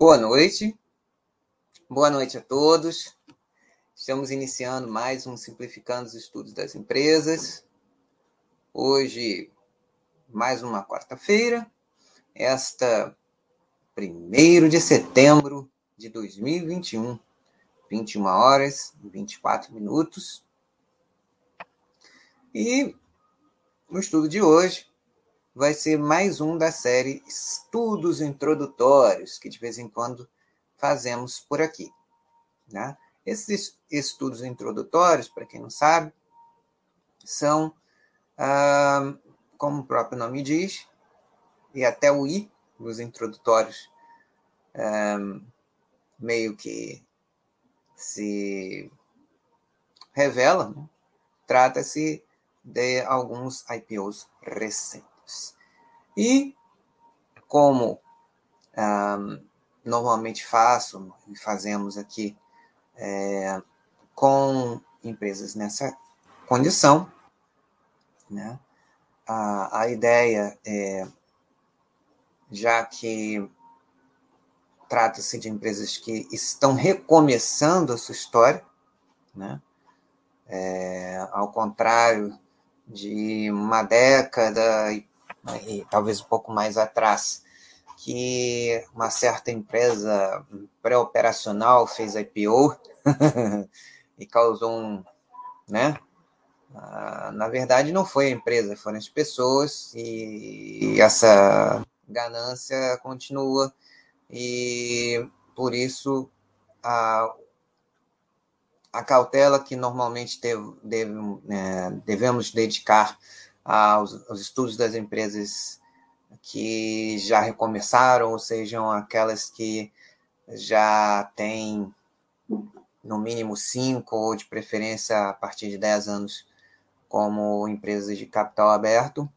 Boa noite. Boa noite a todos. Estamos iniciando mais um Simplificando os Estudos das Empresas. Hoje, mais uma quarta-feira, esta 1 de setembro de 2021, 21 horas e 24 minutos. E o estudo de hoje vai ser mais um da série Estudos Introdutórios, que de vez em quando fazemos por aqui. Né? Esses estudos introdutórios, para quem não sabe, são, ah, como o próprio nome diz, e até o I dos introdutórios ah, meio que se revela, né? trata-se de alguns IPOs recentes. E como um, normalmente faço e fazemos aqui é, com empresas nessa condição, né? A, a ideia é, já que trata-se de empresas que estão recomeçando a sua história, né? É, ao contrário de uma década e e talvez um pouco mais atrás, que uma certa empresa pré-operacional fez IPO e causou um, né? Na verdade, não foi a empresa, foram as pessoas e essa ganância continua e por isso a, a cautela que normalmente deve, né, devemos dedicar aos, aos estudos das empresas que já recomeçaram, ou sejam aquelas que já têm no mínimo cinco, ou de preferência a partir de 10 anos, como empresas de capital aberto,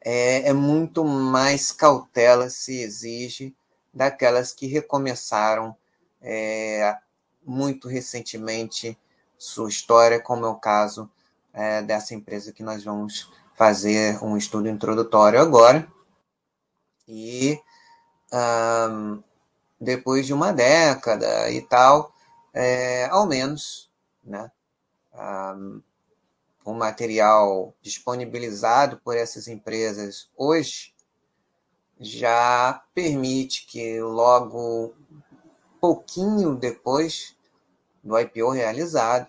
é, é, muito mais cautela se exige daquelas que recomeçaram é, muito recentemente sua história, como é o caso é, dessa empresa que nós vamos fazer um estudo introdutório agora. E um, depois de uma década e tal, é, ao menos, né, um, o material disponibilizado por essas empresas hoje já permite que logo pouquinho depois do IPO realizado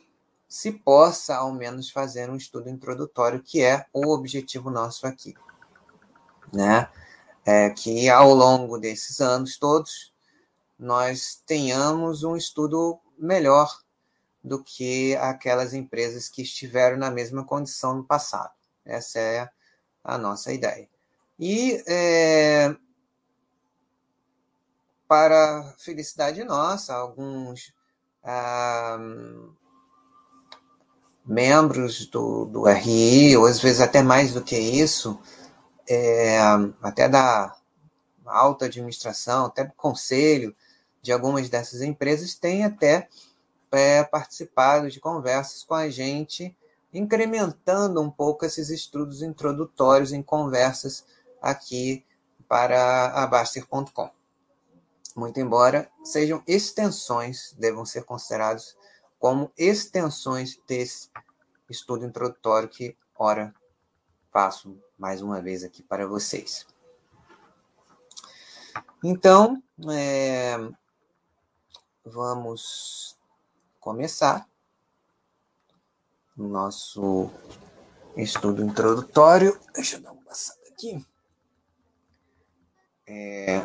se possa ao menos fazer um estudo introdutório, que é o objetivo nosso aqui. Né? É que ao longo desses anos todos nós tenhamos um estudo melhor do que aquelas empresas que estiveram na mesma condição no passado. Essa é a nossa ideia. E é, para felicidade nossa, alguns ah, membros do, do RI, ou às vezes até mais do que isso, é, até da alta administração, até do conselho de algumas dessas empresas, têm até é, participado de conversas com a gente, incrementando um pouco esses estudos introdutórios em conversas aqui para a Baster.com. Muito embora sejam extensões, devam ser considerados como extensões desse estudo introdutório que, ora, faço mais uma vez aqui para vocês. Então, é, vamos começar o nosso estudo introdutório. Deixa eu dar uma passada aqui. É,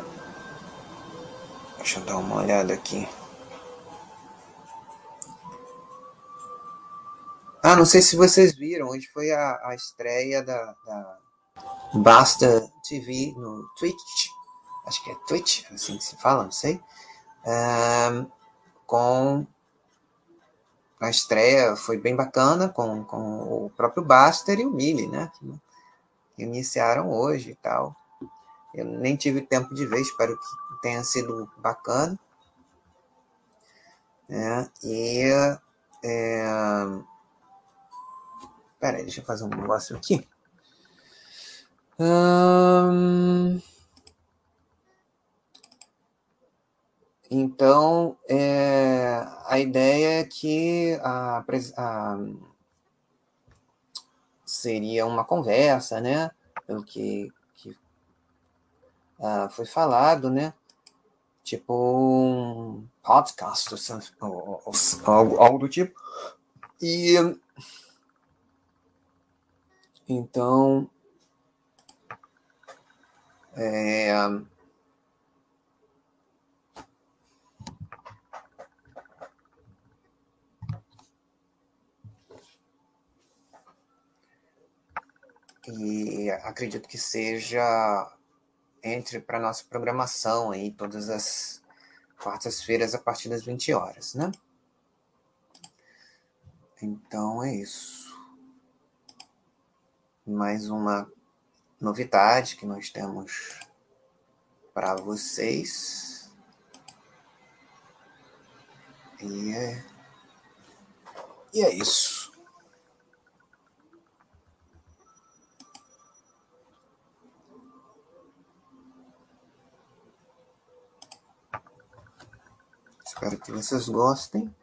deixa eu dar uma olhada aqui. Ah, não sei se vocês viram, hoje foi a, a estreia da, da Basta TV no Twitch, acho que é Twitch, assim que se fala, não sei, um, com a estreia foi bem bacana com, com o próprio Baster e o Mili, né? Que, iniciaram hoje e tal. Eu nem tive tempo de ver, espero que tenha sido bacana. É, e é, Pera aí, deixa eu fazer um negócio aqui. Hum... Então, é, a ideia é que a, a, seria uma conversa, né? Pelo que, que uh, foi falado, né? Tipo um podcast ou, ou, ou, algo do tipo. E então é, e acredito que seja entre para nossa programação aí todas as quartas-feiras a partir das 20 horas, né? Então é isso. Mais uma novidade que nós temos para vocês. E é, e é isso. Espero que vocês gostem.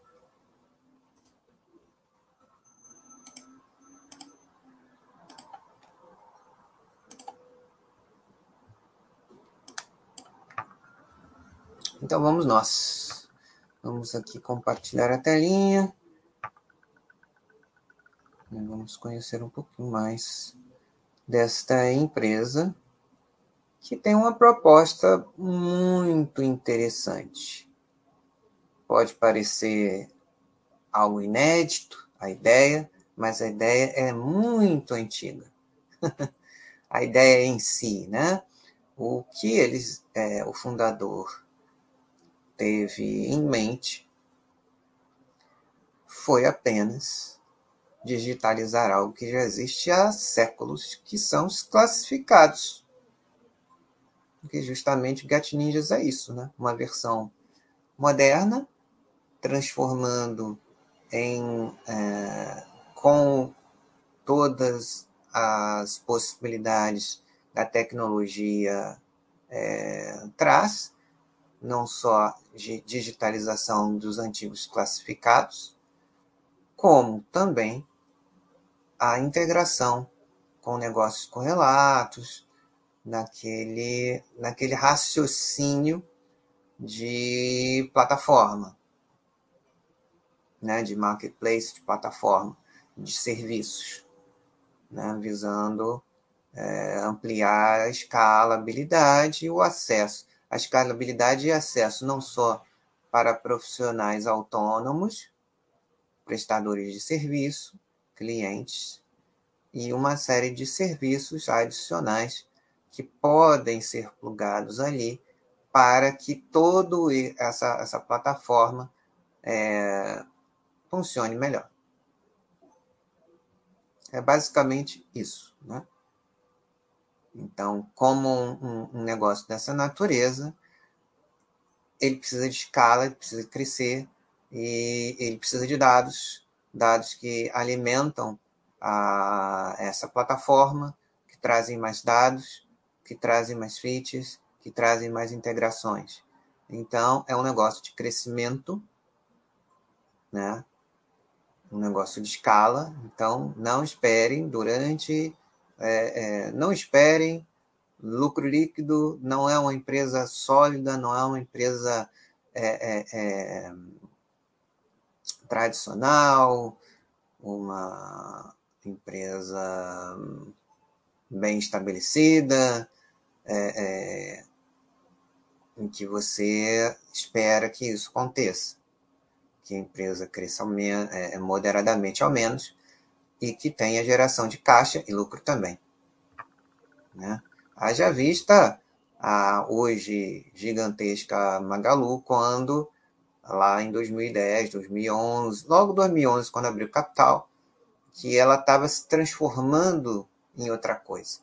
Então vamos nós. Vamos aqui compartilhar a telinha. Vamos conhecer um pouquinho mais desta empresa que tem uma proposta muito interessante. Pode parecer algo inédito, a ideia, mas a ideia é muito antiga. a ideia em si, né? O que eles, é, o fundador teve em mente foi apenas digitalizar algo que já existe há séculos, que são os classificados. Porque justamente Gat Ninjas é isso, né? Uma versão moderna transformando em é, com todas as possibilidades da tecnologia é, traz, não só de digitalização dos antigos classificados, como também a integração com negócios correlatos, naquele, naquele raciocínio de plataforma né, de marketplace, de plataforma, de serviços, né, visando é, ampliar a escalabilidade e o acesso. A escalabilidade e acesso não só para profissionais autônomos, prestadores de serviço, clientes, e uma série de serviços adicionais que podem ser plugados ali para que toda essa, essa plataforma é, funcione melhor. É basicamente isso. Né? Então, como um, um, negócio dessa natureza, ele precisa de escala, ele precisa crescer e ele precisa de dados, dados que alimentam a, essa plataforma, que trazem mais dados, que trazem mais features, que trazem mais integrações. Então, é um negócio de crescimento, né? um negócio de escala, então não esperem durante, é, é, não esperem. Lucro líquido, não é uma empresa sólida, não é uma empresa é, é, é tradicional, uma empresa bem estabelecida, é, em que você espera que isso aconteça que a empresa cresça moderadamente ao menos e que tenha geração de caixa e lucro também. Né? Haja vista a hoje gigantesca Magalu, quando lá em 2010, 2011, logo 2011, quando abriu capital, que ela estava se transformando em outra coisa.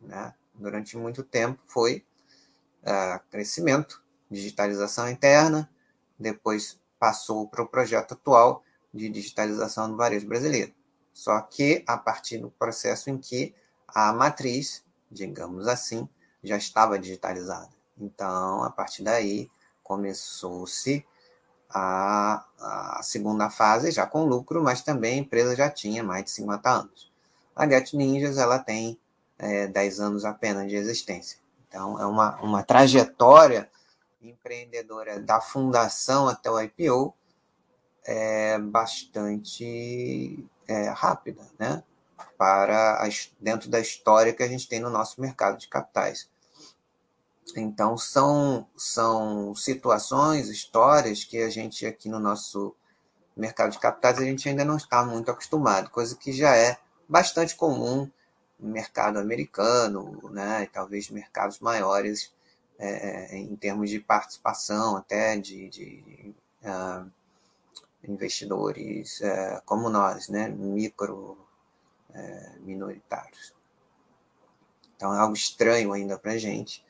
Né? Durante muito tempo foi uh, crescimento, digitalização interna, depois passou para o projeto atual de digitalização do varejo brasileiro. Só que a partir do processo em que a matriz, digamos assim, já estava digitalizada. Então, a partir daí, começou-se a, a, segunda fase já com lucro, mas também a empresa já tinha mais de 50 anos. A Get Ninjas ela tem é, 10 anos apenas de existência. Então, é uma, uma trajetória empreendedora da fundação até o IPO é bastante é, rápida, né? Para as, dentro da história que a gente tem no nosso mercado de capitais. Então, são, são situações, histórias que a gente aqui no nosso mercado de capitais a gente ainda não está muito acostumado, coisa que já é bastante comum no mercado americano, né, e talvez mercados maiores é, em termos de participação até de, de uh, investidores uh, como nós, né, micro uh, minoritários. Então é algo estranho ainda para a gente,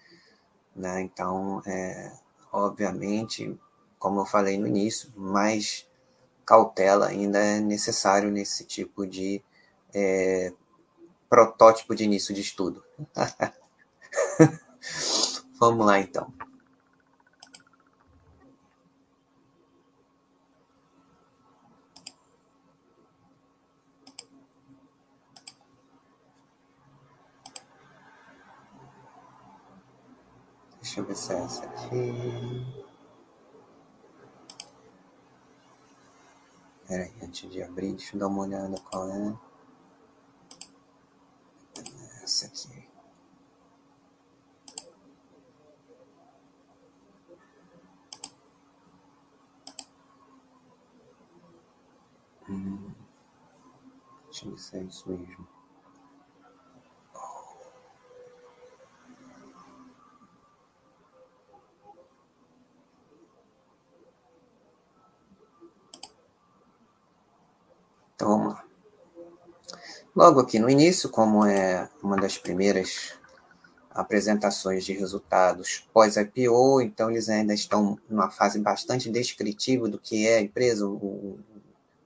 né? Então, é, obviamente, como eu falei no início, mais cautela ainda é necessário nesse tipo de é, protótipo de início de estudo. Vamos lá, então. Deixa eu ver se é essa aqui. Pera aí, antes de abrir, deixa eu dar uma olhada qual é. Essa aqui. Hum. Deixa eu ver se é isso mesmo. Então vamos lá. Logo aqui no início, como é uma das primeiras apresentações de resultados pós-IPO, então eles ainda estão numa fase bastante descritiva do que é a empresa, o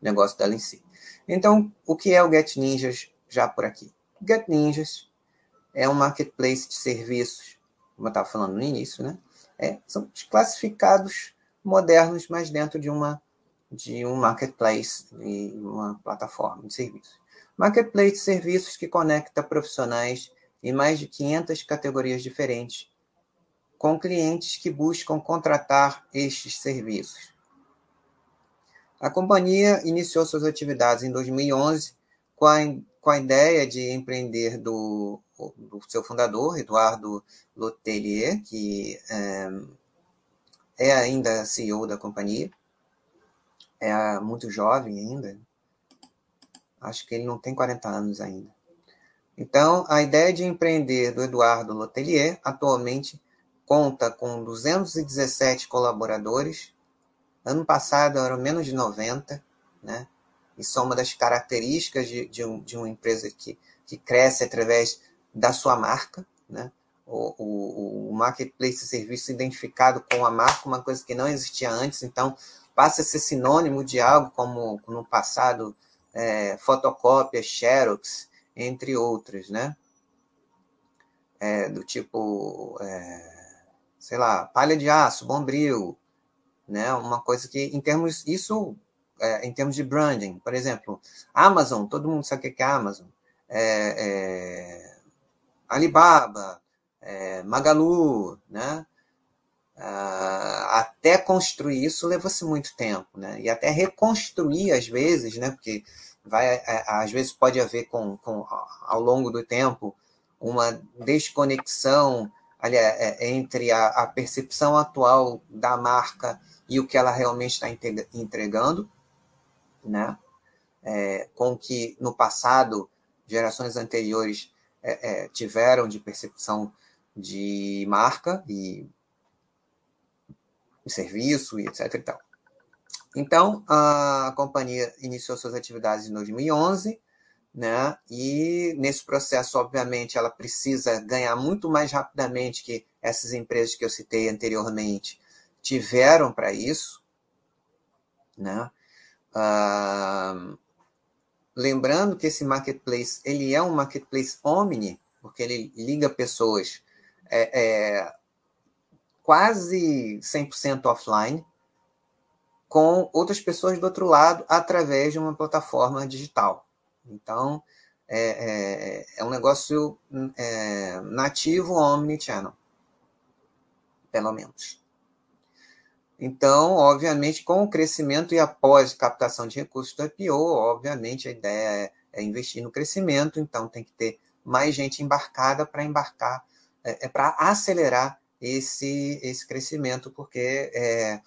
negócio dela em si. Então, o que é o Get Ninjas já por aqui? Get Ninjas é um marketplace de serviços, como eu estava falando no início, né? É, são classificados modernos, mas dentro de uma de um marketplace e uma plataforma de serviços. Marketplace de serviços que conecta profissionais em mais de 500 categorias diferentes, com clientes que buscam contratar estes serviços. A companhia iniciou suas atividades em 2011 com a, com a ideia de empreender do, do seu fundador, Eduardo Lotelier, que é, é ainda CEO da companhia é muito jovem ainda. Acho que ele não tem 40 anos ainda. Então, a ideia de empreender do Eduardo Lotelier atualmente conta com 217 colaboradores. Ano passado eram menos de 90, né? Isso é uma das características de, de, um, de uma empresa que, que cresce através da sua marca, né? O, o, o marketplace de serviço identificado com a marca, uma coisa que não existia antes. Então, passa a ser sinônimo de algo como no passado é, fotocópias, xerox, entre outros, né? É, do tipo, é, sei lá, palha de aço, bombril, né? Uma coisa que, em termos, isso, é, em termos de branding, por exemplo, Amazon, todo mundo sabe o que é Amazon, é, é, Alibaba, Magalu, né? Uh, até construir isso leva-se muito tempo, né? E até reconstruir às vezes, né? Porque vai, é, às vezes pode haver com, com ao longo do tempo uma desconexão ali, é, entre a, a, percepção atual da marca e o que ela realmente está entregando, né? É, com que no passado gerações anteriores é, é, tiveram de percepção de marca e serviço e etc. E tal. Então, a companhia iniciou suas atividades em 2011, né? E nesse processo, obviamente, ela precisa ganhar muito mais rapidamente que essas empresas que eu citei anteriormente tiveram para isso, né? Ah, lembrando que esse marketplace ele é um marketplace omni, porque ele liga pessoas é, é, quase 100% offline, com outras pessoas do outro lado, através de uma plataforma digital. Então, é, é, é um negócio é, nativo omnichannel, pelo menos. Então, obviamente, com o crescimento e após captação de recursos do IPO, obviamente a ideia é, é investir no crescimento, então tem que ter mais gente embarcada para embarcar, é, é para acelerar esse, esse crescimento, porque é,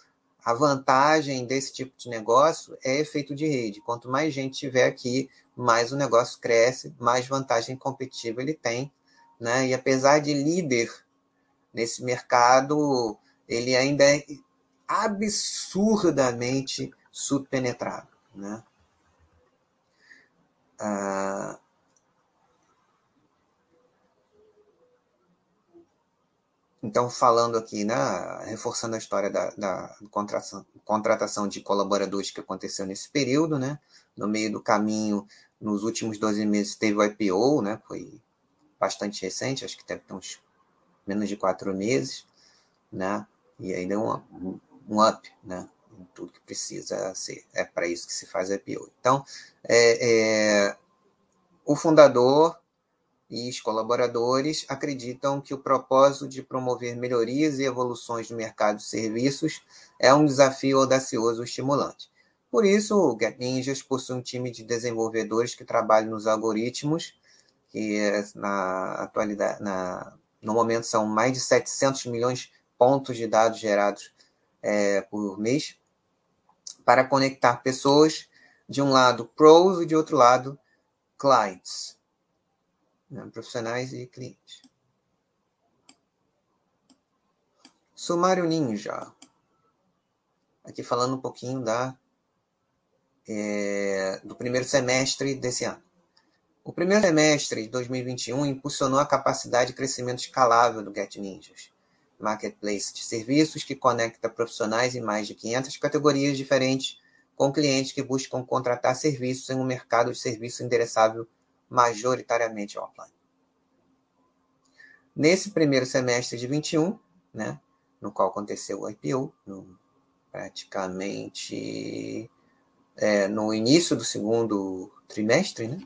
a vantagem desse tipo de negócio é efeito de rede. Quanto mais gente tiver aqui, mais o negócio cresce, mais vantagem competitiva ele tem. Né? E apesar de líder nesse mercado, ele ainda é absurdamente subpenetrado. Né? Ah, Então, falando aqui, né, reforçando a história da, da contratação, de colaboradores que aconteceu nesse período, né, no meio do caminho, nos últimos 12 meses teve o IPO, né, foi bastante recente, acho que teve uns menos de quatro meses, né, e aí deu um, um up, né, em tudo que precisa ser, é para isso que se faz IPO. Então, é, é, o fundador e os colaboradores acreditam que o propósito de promover melhorias e evoluções no mercado de serviços é um desafio audacioso e estimulante. Por isso, o GetNinjas possui um time de desenvolvedores que trabalham nos algoritmos, que na atualidade, na, no momento são mais de 700 milhões de pontos de dados gerados é, por mês, para conectar pessoas, de um lado pros e de outro lado clients profissionais e clientes. Sumário Ninja. Aqui falando um pouquinho da, é, do primeiro semestre desse ano. O primeiro semestre de 2021 impulsionou a capacidade de crescimento escalável do Get Ninjas, marketplace de serviços que conecta profissionais em mais de 500 categorias diferentes com clientes que buscam contratar serviços em um mercado de serviço endereçável majoritariamente offline. Nesse primeiro semestre de 21, né, no qual aconteceu o IPO, no, praticamente é, no início do segundo trimestre, né,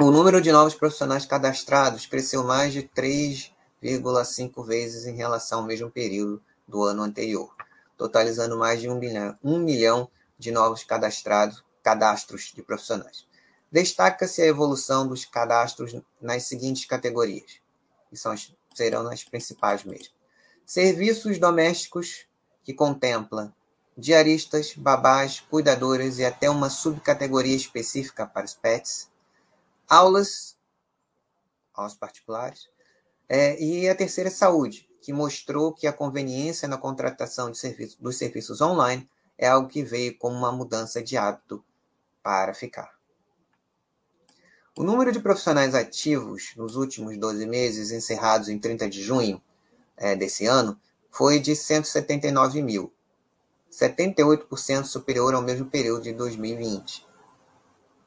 o número de novos profissionais cadastrados cresceu mais de 3,5 vezes em relação ao mesmo período do ano anterior, totalizando mais de um milhão, um milhão de novos cadastrados, cadastros de profissionais. Destaca-se a evolução dos cadastros nas seguintes categorias, que são serão as principais mesmo. Serviços domésticos, que contempla diaristas, babás, cuidadoras e até uma subcategoria específica para os pets. Aulas aos particulares. É, e a terceira é saúde, que mostrou que a conveniência na contratação de serviço, dos serviços online é algo que veio como uma mudança de hábito para ficar. O número de profissionais ativos nos últimos 12 meses, encerrados em 30 de junho é, desse ano, foi de 179 mil, 78% superior ao mesmo período de 2020.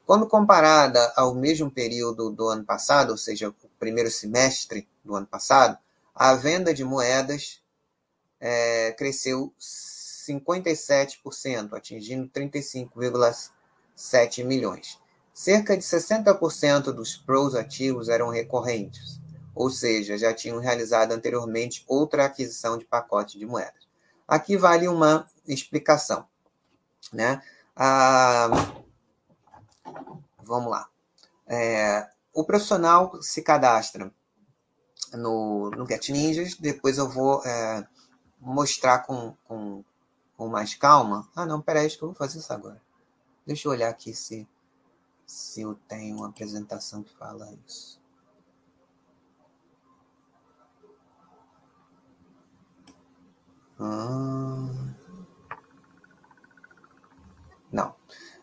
Quando comparada ao mesmo período do ano passado, ou seja, o primeiro semestre do ano passado, a venda de moedas é, cresceu 57%, atingindo 35,7 milhões. Cerca de 60% dos pros ativos eram recorrentes, ou seja, já tinham realizado anteriormente outra aquisição de pacote de moedas. Aqui vale uma explicação. Né? Ah, vamos lá. É, o profissional se cadastra no, no Get Ninjas, depois eu vou é, mostrar com, com, com mais calma. Ah, não, peraí, acho que eu vou fazer isso agora. Deixa eu olhar aqui se se eu tenho uma apresentação que fala isso. Hum... Não.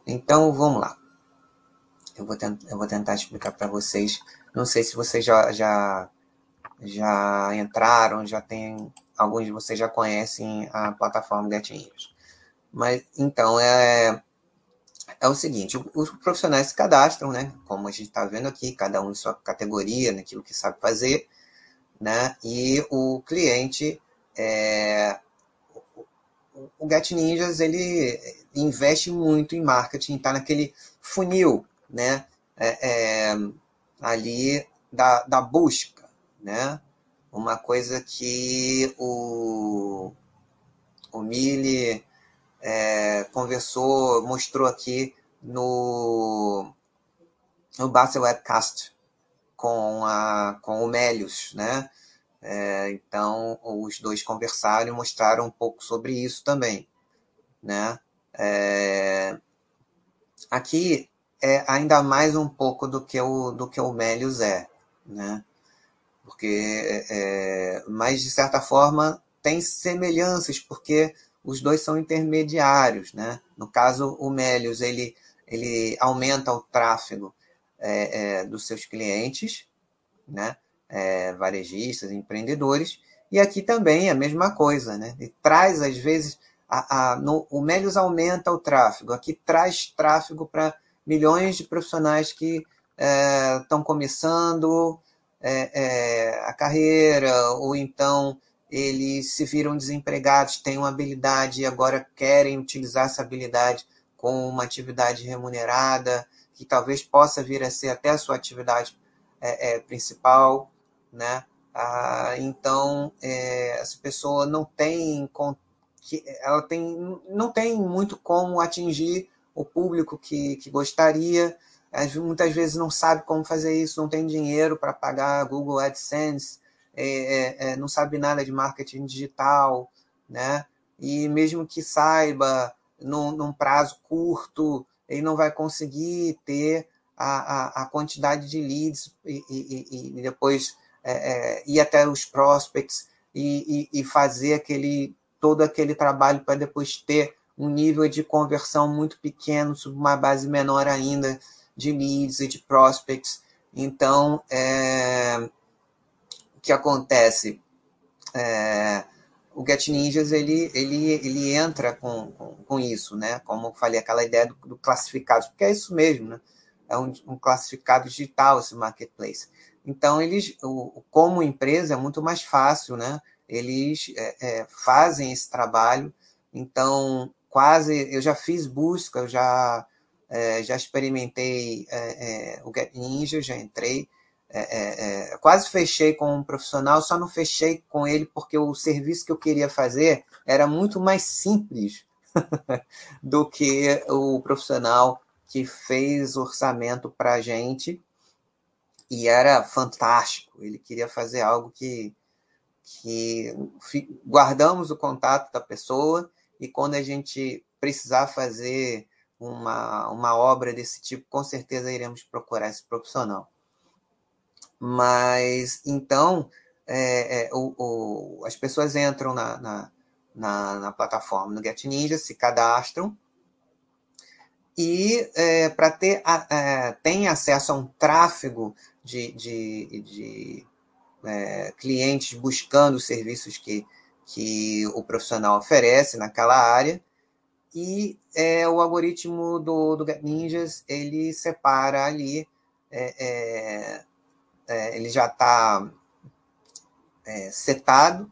Então vamos lá. Eu vou, eu vou tentar explicar para vocês. Não sei se vocês já, já, já entraram, já tem. Alguns de vocês já conhecem a plataforma GetNews. Mas então é é o seguinte: os profissionais se cadastram, né? Como a gente está vendo aqui, cada um em sua categoria, naquilo que sabe fazer, né? E o cliente é, o Get Ninjas ele investe muito em marketing, está naquele funil, né? É, é, ali da, da busca, né? Uma coisa que o, o Mille é, conversou, mostrou aqui no, no Basel Webcast com, a, com o Melius, né? É, então, os dois conversaram e mostraram um pouco sobre isso também. Né? É, aqui é ainda mais um pouco do que o, do que o Melius é. Né? Porque, é, mas de certa forma, tem semelhanças, porque os dois são intermediários. Né? No caso, o Melius ele, ele aumenta o tráfego é, é, dos seus clientes, né? é, varejistas, empreendedores, e aqui também é a mesma coisa, né? E traz, às vezes, a, a, no, o Melius aumenta o tráfego, aqui traz tráfego para milhões de profissionais que estão é, começando é, a carreira, ou então eles se viram desempregados, têm uma habilidade e agora querem utilizar essa habilidade com uma atividade remunerada, que talvez possa vir a ser até a sua atividade é, é, principal né? Ah, então é, essa pessoa não tem ela tem não tem muito como atingir o público que, que gostaria muitas vezes não sabe como fazer isso não tem dinheiro para pagar Google AdSense é, é, é, não sabe nada de marketing digital né e mesmo que saiba num, num prazo curto ele não vai conseguir ter a, a, a quantidade de leads e, e, e depois é, é, ir até os prospects e, e, fazer aquele todo aquele trabalho para depois ter um nível de conversão muito pequeno, sob uma base menor ainda de leads e de prospects. Então, é, que acontece? É, o Get Ninjas ele, ele, ele entra com, com, com, isso, né? Como eu falei, aquela ideia do, do classificado, porque é isso mesmo, né? É um, um classificado digital esse marketplace. Então, eles, como empresa, é muito mais fácil, né? Eles é, é, fazem esse trabalho. Então, quase, eu já fiz busca, eu já, é, já experimentei é, é, o Get Ninja, já entrei, é, quase fechei com um profissional, só não fechei com ele porque o serviço que eu queria fazer era muito mais simples do que o profissional que fez orçamento para a gente e era fantástico. Ele queria fazer algo que, que guardamos o contato da pessoa e quando a gente precisar fazer uma, uma obra desse tipo, com certeza iremos procurar esse profissional. Mas então é, é, o, o, as pessoas entram na, na, na, na plataforma no Get Ninja, se cadastram e é, para ter é, tem acesso a um tráfego de, de, de é, clientes buscando os serviços que, que o profissional oferece naquela área. E é, o algoritmo do, do Get Ninjas, ele separa ali, é, é, ele já está é, setado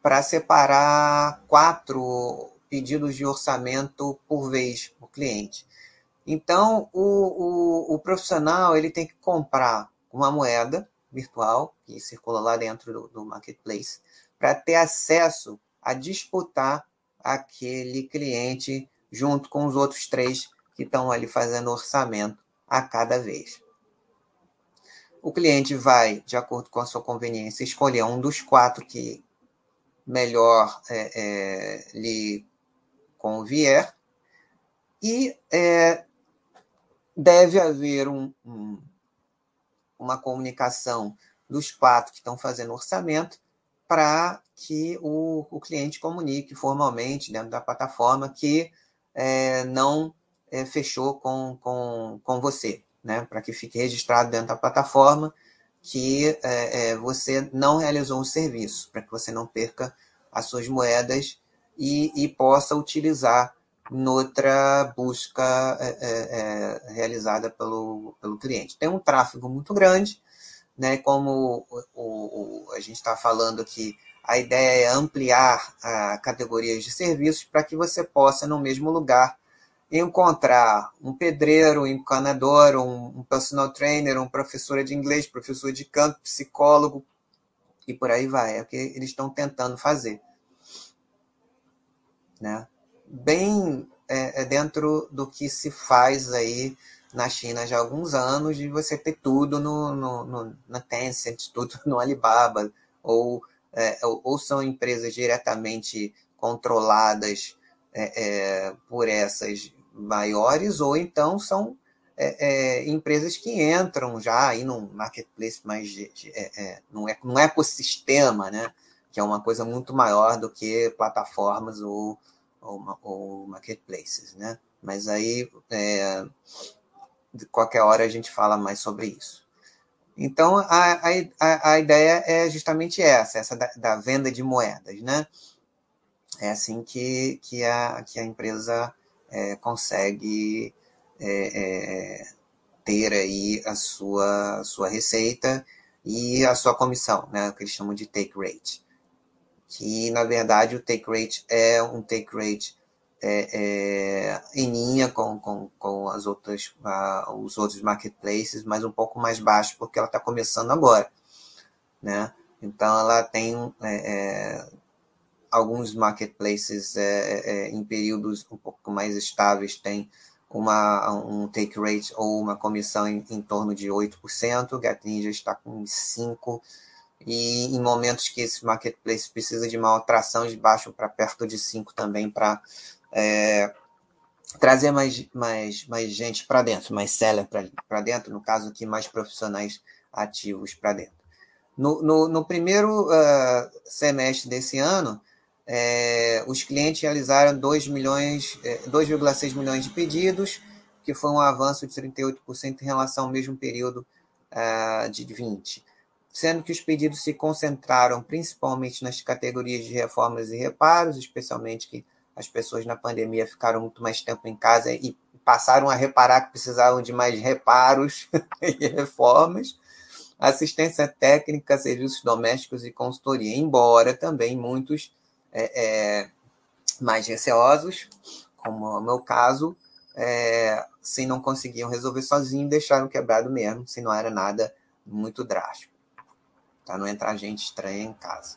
para separar quatro pedidos de orçamento por vez por cliente. Então, o, o, o profissional ele tem que comprar uma moeda virtual que circula lá dentro do, do marketplace para ter acesso a disputar aquele cliente junto com os outros três que estão ali fazendo orçamento a cada vez. O cliente vai, de acordo com a sua conveniência, escolher um dos quatro que melhor é, é, lhe convier e é, deve haver um, um uma comunicação dos quatro que estão fazendo orçamento para que o, o cliente comunique formalmente dentro da plataforma que é, não é, fechou com, com, com você, né? para que fique registrado dentro da plataforma que é, é você não realizou o serviço, para que você não perca as suas moedas e, e possa utilizar noutra busca é, é, é, realizada pelo, pelo cliente. Tem um tráfego muito grande, né, como o, o a gente está falando aqui, a ideia é ampliar a categorias de serviços para que você possa, no mesmo lugar, encontrar um pedreiro, um encanador, um, personal trainer, um professor de inglês, professor de canto, psicólogo, e por aí vai. É o que eles estão tentando fazer. Né? Bem é, é dentro do que se faz aí na China já há alguns anos, de você ter tudo no, no, no na Tencent, tudo no Alibaba, ou é, ou são empresas diretamente controladas é, é, por essas maiores, ou então são é, é, empresas que entram já aí num marketplace mais de, de, é, num, ecossistema, né? que é uma coisa muito maior do que plataformas ou, ou, ou marketplaces. Né? Mas aí, qualquer hora, a gente fala mais sobre isso. Então, a, a, a ideia é justamente essa, essa da, da, venda de moedas, né? É assim que, que, a, que a empresa é, consegue é, é, ter aí a sua, sua receita e a sua comissão, né? Que eles chamam de take rate. Que, na verdade, o take rate é um take rate é, é, em linha com, com, com as outras, os outros marketplaces, mas um pouco mais baixo, porque ela está começando agora. Né? Então, ela tem é, é alguns marketplaces é, é, em períodos um pouco mais estáveis, tem uma, um take rate ou uma comissão em, em torno de 8%, o GetNinja está com 5%, e em momentos que esse marketplace precisa de uma atração de baixo para perto de 5 também para é, trazer mais, mais, mais gente para dentro, mais seller para dentro, no caso aqui, mais profissionais ativos para dentro. No, no, no primeiro uh, semestre desse ano, é, os clientes realizaram 2 milhões, é, 2,6 milhões de pedidos, que foi um avanço de 38% em relação ao mesmo período uh, de 20, sendo que os pedidos se concentraram principalmente nas categorias de reformas e reparos, especialmente que as pessoas na pandemia ficaram muito mais tempo em casa e passaram a reparar que precisavam de mais reparos e reformas, assistência técnica, serviços domésticos e consultoria, embora também muitos é, é, mais receosos, como é o meu caso, é, se não conseguiam resolver sozinho, deixaram quebrado mesmo, se não era nada muito drástico. Para não entrar gente estranha em casa.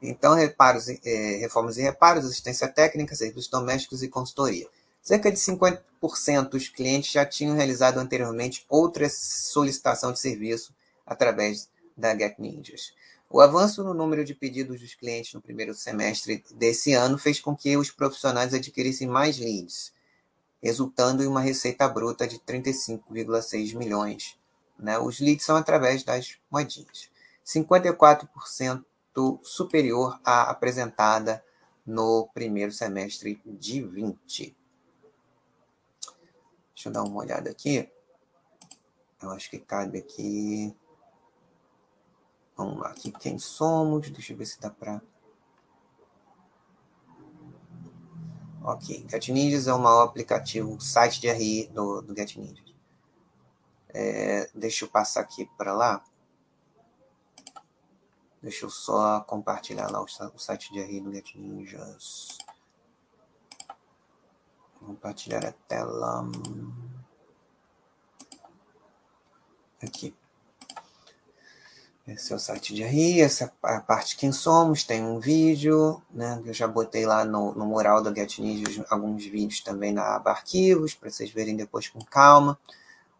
Então, reparos, é, reformas e reparos, assistência técnica, serviços domésticos e consultoria. Cerca de 50% dos clientes já tinham realizado anteriormente outra solicitação de serviço através da Get Ninjas. O avanço no número de pedidos dos clientes no primeiro semestre desse ano fez com que os profissionais adquirissem mais leads, resultando em uma receita bruta de 35,6 milhões. Né? Os leads são através das moedinhas. 54% superior à apresentada no primeiro semestre de 20. Deixa eu dar uma olhada aqui. Eu acho que cabe aqui. Vamos lá, aqui quem somos. Deixa eu ver se dá para. Ok, GetNinjas é o maior aplicativo, site de RI do, do GetNinjas. É, deixa eu passar aqui para lá. Deixa eu só compartilhar lá o site de RI do Get Ninjas. Compartilhar a tela. Aqui. Esse é o site de RI, essa é a parte Quem Somos, tem um vídeo, né? Eu já botei lá no, no mural do Get Ninjas alguns vídeos também na aba arquivos, para vocês verem depois com calma.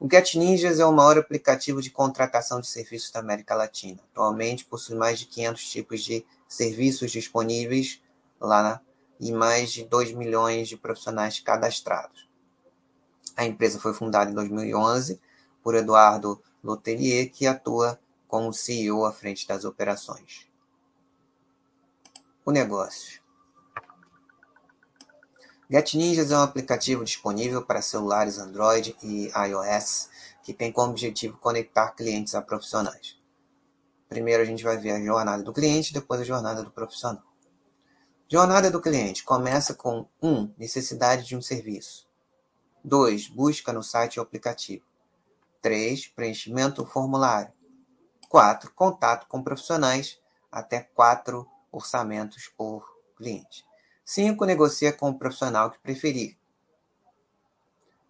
O GetNinjas é o maior aplicativo de contratação de serviços da América Latina. Atualmente possui mais de 500 tipos de serviços disponíveis lá e mais de 2 milhões de profissionais cadastrados. A empresa foi fundada em 2011 por Eduardo Lotelier, que atua como CEO à frente das operações. O negócio. GetNinjas é um aplicativo disponível para celulares Android e iOS que tem como objetivo conectar clientes a profissionais. Primeiro a gente vai ver a jornada do cliente, depois a jornada do profissional. Jornada do cliente começa com 1. Um, necessidade de um serviço. 2. Busca no site ou aplicativo. 3. Preenchimento do formulário. Quatro, contato com profissionais, até quatro orçamentos por cliente. Cinco, negocia com o profissional que preferir.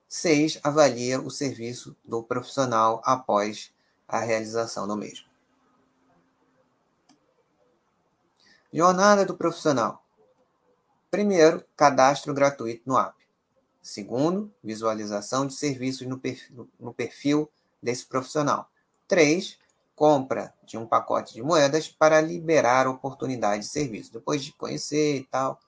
Seis, avalia o serviço do profissional após a realização do mesmo. Jornada do profissional. Primeiro, cadastro gratuito no app. Segundo, visualização de serviços no perfil, no perfil desse profissional. Três, compra de um pacote de moedas para liberar oportunidade de serviço. Depois de conhecer e tal,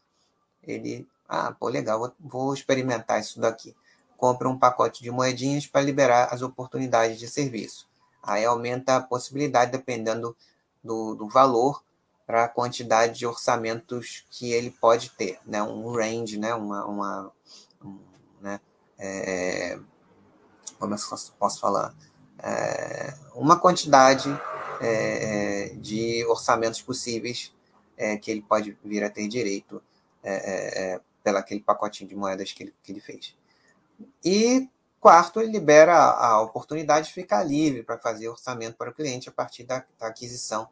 ele, ah, pô, legal, vou, vou experimentar isso daqui. Compra um pacote de moedinhas para liberar as oportunidades de serviço. Aí aumenta a possibilidade, dependendo do, do valor, para a quantidade de orçamentos que ele pode ter, né? Um range, né? Uma, uma um, né? É, como eu posso falar? É, uma quantidade é, de orçamentos possíveis é, que ele pode vir a ter direito é, é, pelo aquele pacotinho de moedas que ele, que ele fez. E quarto, ele libera a, oportunidade de ficar livre para fazer orçamento para o cliente a partir da, da aquisição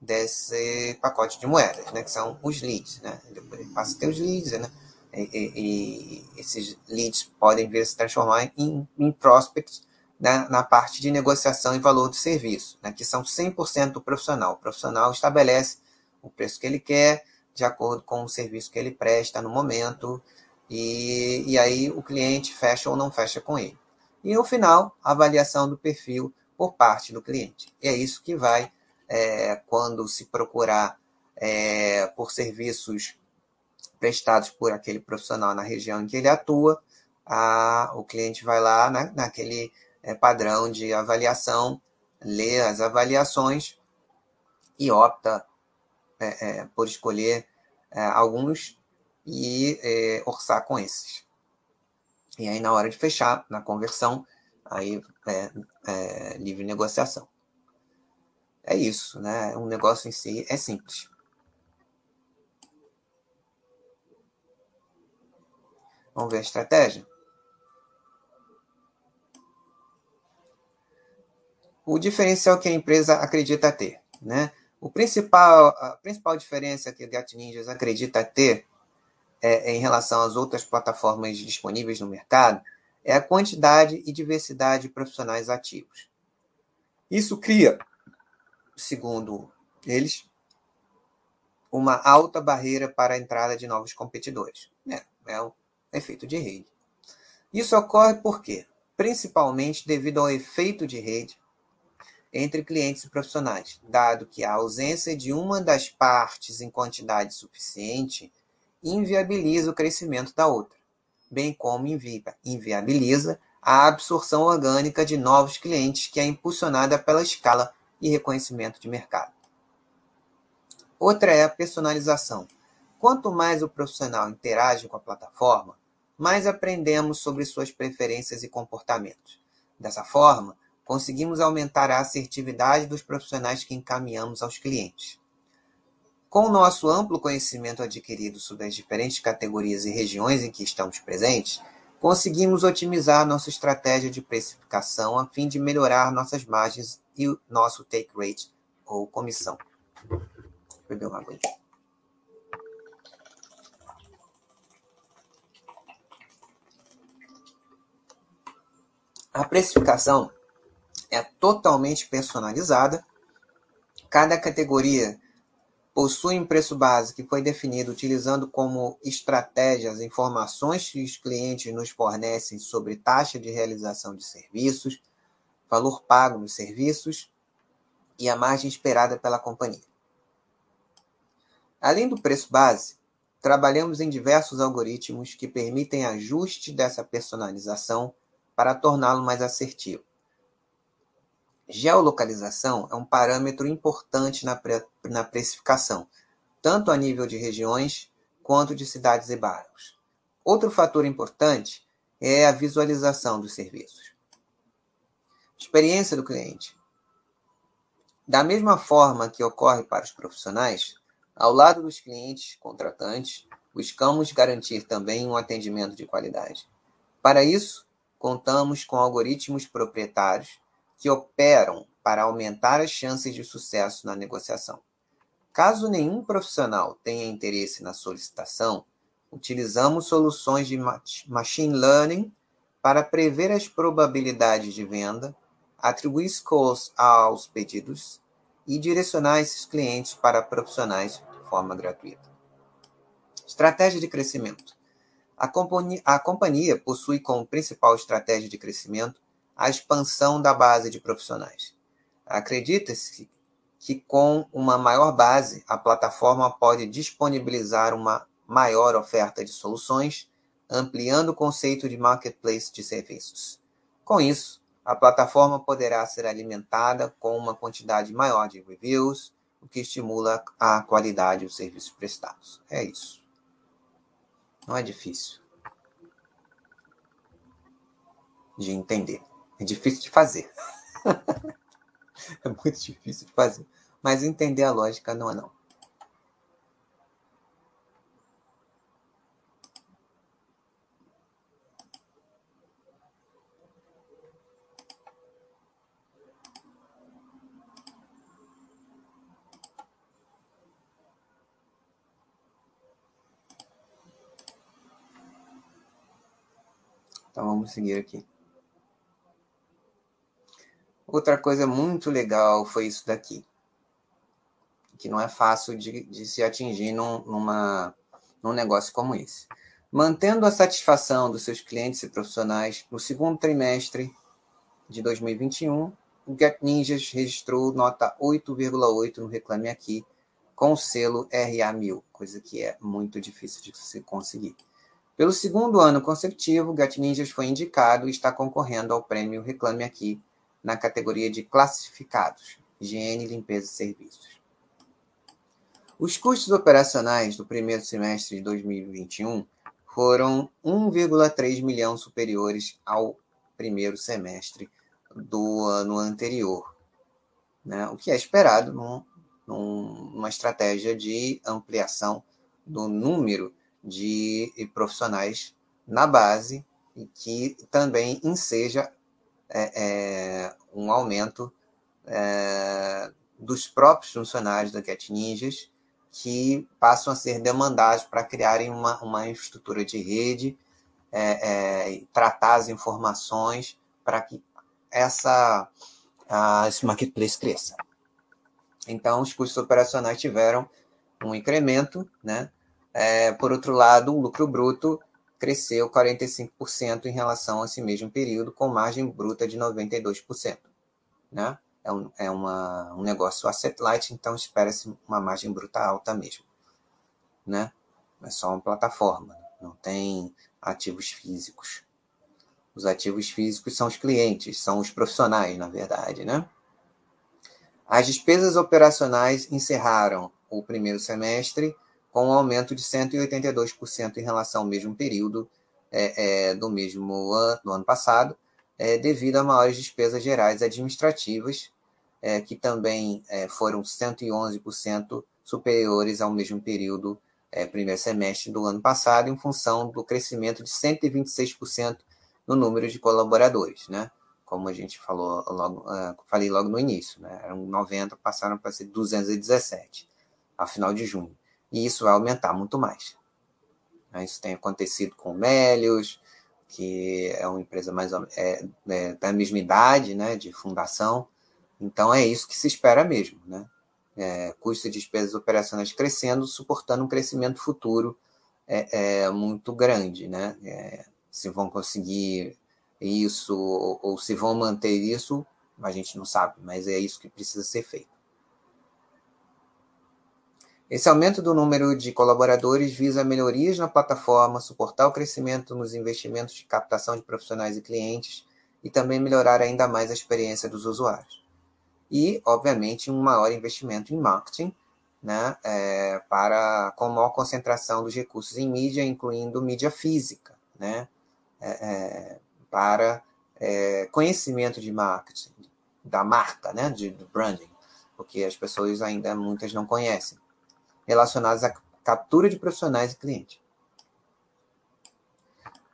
desse pacote de moedas, né, que são os leads. Né? Ele passa a ter os leads, né? E, e, e esses leads podem vir a se transformar em, em prospects né, na parte de negociação e valor do serviço, né, que são 100% do profissional. O profissional estabelece o preço que ele quer, de acordo com o serviço que ele presta no momento, e, e aí o cliente fecha ou não fecha com ele. E no final, a avaliação do perfil por parte do cliente. E é isso que vai é, quando se procurar é, por serviços prestados por aquele profissional na região em que ele atua, a, o cliente vai lá na, naquele padrão de avaliação, lê as avaliações e opta é, é, por escolher é, alguns e orçar com esses. E aí, na hora de fechar, na conversão, aí é, livre negociação é isso, né? Um negócio em si é simples. Vamos ver a estratégia? O diferencial que a empresa acredita ter, né? O principal, a principal diferença que o Gat Ninjas acredita ter é, em relação às outras plataformas disponíveis no mercado é a quantidade e diversidade de profissionais ativos. Isso cria segundo eles, uma alta barreira para a entrada de novos competidores. É, é o efeito de rede. Isso ocorre por quê? Principalmente devido ao efeito de rede entre clientes e profissionais, dado que a ausência de uma das partes em quantidade suficiente inviabiliza o crescimento da outra, bem como inviabiliza a absorção orgânica de novos clientes que é impulsionada pela escala e reconhecimento de mercado. Outra é a personalização. Quanto mais o profissional interage com a plataforma, mais aprendemos sobre suas preferências e comportamentos. Dessa forma, conseguimos aumentar a assertividade dos profissionais que encaminhamos aos clientes. Com o nosso amplo conhecimento adquirido sobre as diferentes categorias e regiões em que estamos presentes, conseguimos otimizar nossa estratégia de precificação a fim de melhorar nossas margens e o nosso take rate, ou comissão. Beber uma água. A precificação é totalmente personalizada. Cada categoria possui um preço base que foi definido utilizando como estratégia as informações que os clientes nos fornecem sobre taxa de realização de serviços, valor pago nos serviços e a margem esperada pela companhia. Além do preço base, trabalhamos em diversos algoritmos que permitem ajuste dessa personalização para torná-lo mais assertivo. Geolocalização é um parâmetro importante na, pre na precificação, tanto a nível de regiões quanto de cidades e bairros. Outro fator importante é a visualização dos serviços. Experiência do cliente. Da mesma forma que ocorre para os profissionais, ao lado dos clientes contratantes, buscamos garantir também um atendimento de qualidade. Para isso, contamos com algoritmos proprietários que operam para aumentar as chances de sucesso na negociação. Caso nenhum profissional tenha interesse na solicitação, utilizamos soluções de machine learning para prever as probabilidades de venda, atribuir scores aos pedidos e direcionar esses clientes para profissionais de forma gratuita. Estratégia de crescimento. A companhia, possui como principal estratégia de crescimento a expansão da base de profissionais. Acredita-se que com uma maior base, a plataforma pode disponibilizar uma maior oferta de soluções, ampliando o conceito de marketplace de serviços. Com isso, a plataforma poderá ser alimentada com uma quantidade maior de reviews, o que estimula a qualidade dos serviços prestados. É isso. Não é difícil de entender. É difícil de fazer. é muito difícil de fazer. Mas entender a lógica não é não. Então vamos seguir aqui. Outra coisa muito legal foi isso daqui, que não é fácil de, de se atingir num, numa, num negócio como esse. Mantendo a satisfação dos seus clientes e profissionais, no segundo trimestre de 2021, o Get Ninjas registrou nota 8,8 no Reclame Aqui, com o selo RA1000, coisa que é muito difícil de se conseguir. Pelo segundo ano consecutivo, o Get Ninjas foi indicado e está concorrendo ao prêmio Reclame Aqui na categoria de classificados, higiene, limpeza e serviços. Os custos operacionais do primeiro semestre de 2021 foram 1,3 milhão superiores ao primeiro semestre do ano anterior, né? o que é esperado num, num, numa estratégia de ampliação do número de profissionais na base e que também enseja é, é, um aumento é, dos próprios funcionários da Cat Ninjas que passam a ser demandados para criarem uma, uma infraestrutura de rede, é, tratar as informações para que essa, a, esse marketplace cresça. Então, os custos operacionais tiveram um incremento, né? É, por outro lado, o lucro bruto cresceu 45% em relação a esse mesmo período, com margem bruta de 92%. Né? É, um, é uma, um negócio asset light, então espera-se uma margem bruta alta mesmo. Né? É só uma plataforma, não tem ativos físicos. Os ativos físicos são os clientes, são os profissionais, na verdade. Né? As despesas operacionais encerraram o primeiro semestre com um aumento de 182% em relação ao mesmo período é, é, do mesmo ano, do ano passado, é, devido a maiores despesas gerais administrativas, é, que também é, foram 111% superiores ao mesmo período, é, primeiro semestre do ano passado, em função do crescimento de 126% no número de colaboradores, né? Como a gente falou logo, falei logo no início, né? Eram 90, passaram para ser 217, a final de junho e isso vai aumentar muito mais. Né, isso tem acontecido com o Melios, que é uma empresa mais é, é, da mesma idade né, de fundação. Então é isso que se espera mesmo. Né? É, custo de despesas operacionais crescendo, suportando um crescimento futuro é, é muito grande. Né? É, se vão conseguir isso ou, ou se vão manter isso, a gente não sabe, mas é isso que precisa ser feito. Esse aumento do número de colaboradores visa melhorias na plataforma, suportar o crescimento nos investimentos de captação de profissionais e clientes e também melhorar ainda mais a experiência dos usuários. E, obviamente, um maior investimento em marketing, né, é, para, com maior concentração dos recursos em mídia, incluindo mídia física, né, é, é, para é, conhecimento de marketing, da marca, né, de, do branding, porque as pessoas ainda muitas não conhecem relacionadas à captura de profissionais e clientes.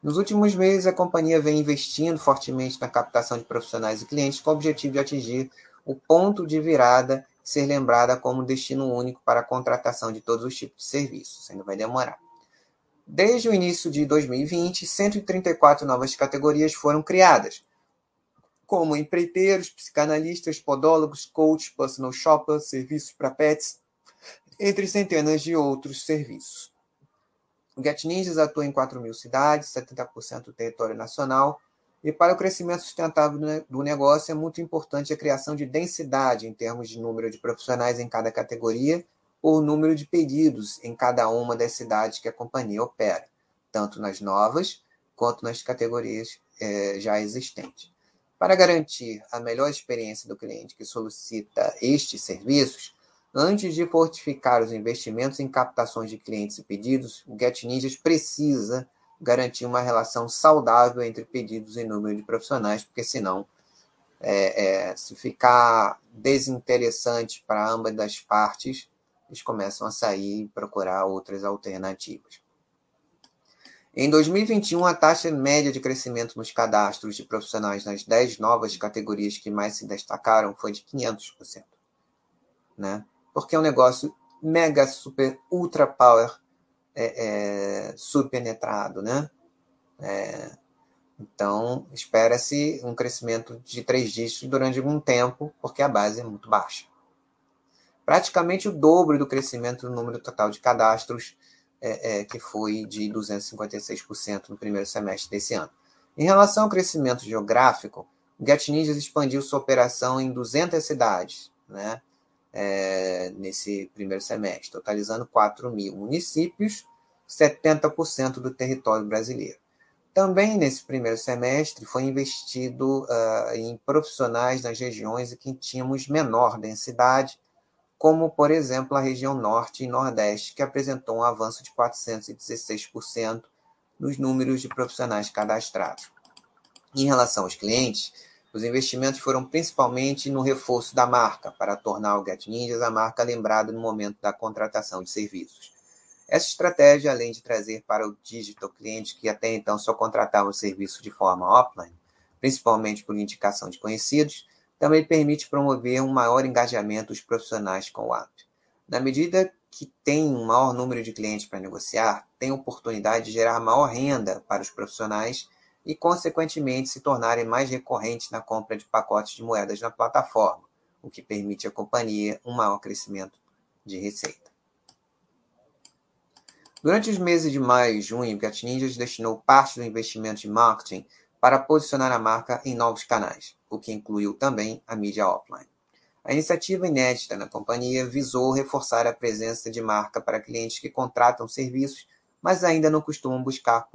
Nos últimos meses, a companhia vem investindo fortemente na captação de profissionais e clientes com o objetivo de atingir o ponto de virada ser lembrada como destino único para a contratação de todos os tipos de serviços. Ainda vai demorar. Desde o início de 2020, 134 novas categorias foram criadas, como empreiteiros, psicanalistas, podólogos, coach, personal shopper, serviços para pets, entre centenas de outros serviços. O Get Ninjas atua em 4 mil cidades, 70% do território nacional, e para o crescimento sustentável do negócio é muito importante a criação de densidade em termos de número de profissionais em cada categoria ou número de pedidos em cada uma das cidades que a companhia opera, tanto nas novas quanto nas categorias eh, já existentes. Para garantir a melhor experiência do cliente que solicita estes serviços, antes de fortificar os investimentos em captações de clientes e pedidos, o Get Ninjas precisa garantir uma relação saudável entre pedidos e número de profissionais, porque senão, é, é, se ficar desinteressante para ambas as partes, eles começam a sair e procurar outras alternativas. Em 2021, a taxa média de crescimento nos cadastros de profissionais nas 10 novas categorias que mais se destacaram foi de 500%. Né? Porque é um negócio mega, super, ultra power, é, é, subpenetrado. Né? É, então, espera-se um crescimento de três dígitos durante algum tempo, porque a base é muito baixa. Praticamente o dobro do crescimento do número total de cadastros é, é, que foi de 256% no primeiro semestre desse ano. Em relação ao crescimento geográfico, o Get Ninjas expandiu sua operação em 200 cidades né, é, nesse primeiro semestre, totalizando 4 mil municípios, 70% do território brasileiro. Também nesse primeiro semestre foi investido uh, em profissionais nas regiões em que tínhamos menor densidade, como, por exemplo, a região Norte e Nordeste, que apresentou um avanço de 416% nos números de profissionais cadastrados. Em relação aos clientes, os investimentos foram principalmente no reforço da marca, para tornar o Get Ninjas a marca lembrada no momento da contratação de serviços. Essa estratégia, além de trazer para o digital clientes que até então só contratavam o serviço de forma offline, principalmente por indicação de conhecidos, também permite promover um maior engajamento dos profissionais com o app. Na medida que tem um maior número de clientes para negociar, tem oportunidade de gerar maior renda para os profissionais e, consequentemente, se tornarem mais recorrentes na compra de pacotes de moedas na plataforma, o que permite à companhia um maior crescimento de receita. Durante os meses de maio e junho, o Cat Ninjas destinou parte do investimento de marketing para posicionar a marca em novos canais, o que incluiu também a mídia offline. A iniciativa inédita na companhia visou reforçar a presença de marca para clientes que contratam serviços, mas ainda não costumam buscar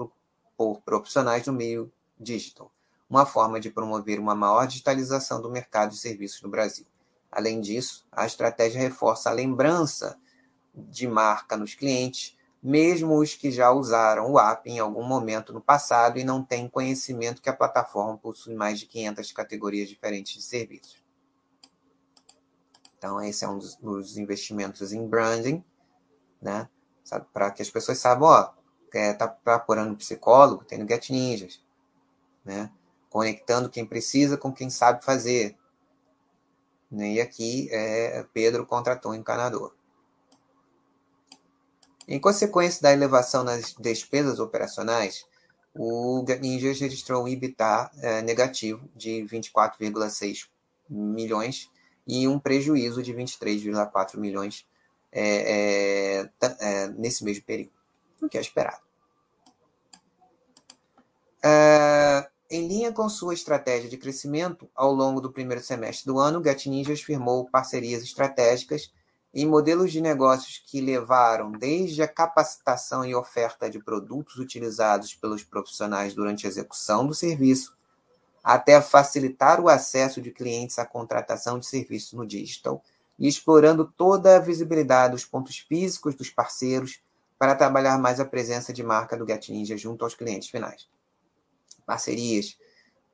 por, profissionais no meio digital, uma forma de promover uma maior digitalização do mercado de serviços no Brasil. Além disso, a estratégia reforça a lembrança de marca nos clientes, mesmo os que já usaram o app em algum momento no passado e não têm conhecimento que a plataforma possui mais de 500 categorias diferentes de serviços. Então, esse é um dos investimentos em branding, né? Para que as pessoas saibam, ó, quer tá procurando psicólogo, tem no Get Ninjas, né? Conectando quem precisa com quem sabe fazer. E aqui é, Pedro contratou um encanador. Em consequência da elevação nas despesas operacionais, o Ninjas registrou um EBITDA é, negativo de 24,6 milhões e um prejuízo de 23,4 milhões é, é, é, nesse mesmo período, o que é esperado. É, em linha com sua estratégia de crescimento, ao longo do primeiro semestre do ano, o Get Ninjas firmou parcerias estratégicas em modelos de negócios que levaram desde a capacitação e oferta de produtos utilizados pelos profissionais durante a execução do serviço, até facilitar o acesso de clientes à contratação de serviços no digital e explorando toda a visibilidade dos pontos físicos dos parceiros para trabalhar mais a presença de marca do Get Ninja junto aos clientes finais. Parcerias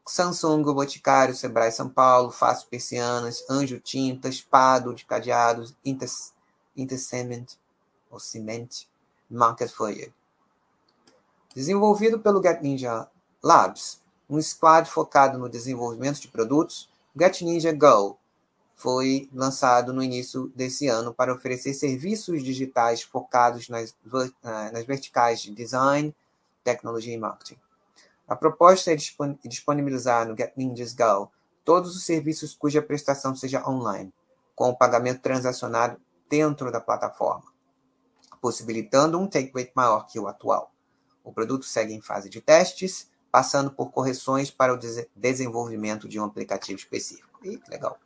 Samsung, Boticário, Sebrae São Paulo, Fácil Persianas, Anjo Tintas, Pado de Cadeados, Intercement, ou Cement, Market Foyer. Desenvolvido pelo Get Ninja Labs, um squad focado no desenvolvimento de produtos, Get Ninja Go foi lançado no início desse ano para oferecer serviços digitais focados nas, eh, nas verticais de design, tecnologia e marketing. A proposta é disponibilizar no Get Ninjas Go todos os serviços cuja prestação seja online, com o pagamento transacionado dentro da plataforma, possibilitando um take rate maior que o atual. O produto segue em fase de testes, passando por correções para o desenvolvimento de um aplicativo específico. Legal.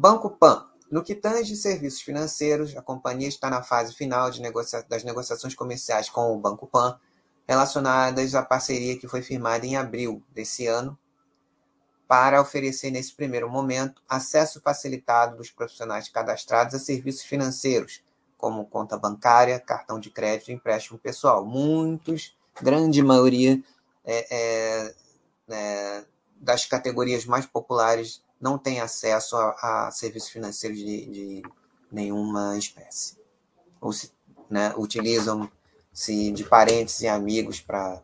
Banco Pan. No que tange serviços financeiros, a companhia está na fase final negocia das negociações comerciais com o Banco Pan, relacionadas à parceria que foi firmada em abril desse ano, para oferecer, nesse primeiro momento, acesso facilitado dos profissionais cadastrados a serviços financeiros, como conta bancária, cartão de crédito e empréstimo pessoal. Muitos, grande maioria é, é, é, das categorias mais populares não têm acesso a, a serviços financeiros de, de, nenhuma espécie. Ou se, né, utilizam-se de parentes e amigos para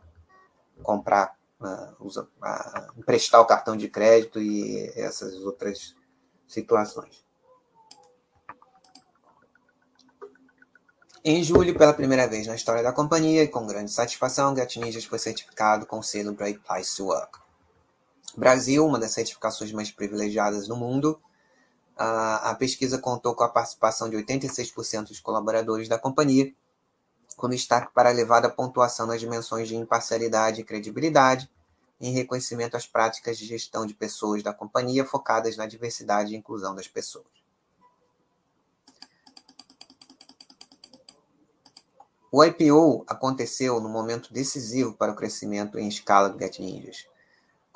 comprar, uh, usa, uh, emprestar o cartão de crédito e essas outras situações. Em julho, pela primeira vez na história da companhia e com grande satisfação, Get Ninjas foi certificado com o selo Great Place to Work. Brasil, uma das certificações mais privilegiadas no mundo. A, pesquisa contou com a participação de 86% dos colaboradores da companhia, com destaque para a elevada pontuação nas dimensões de imparcialidade e credibilidade, em reconhecimento às práticas de gestão de pessoas da companhia focadas na diversidade e inclusão das pessoas. O IPO aconteceu no momento decisivo para o crescimento em escala do Get Ninjas.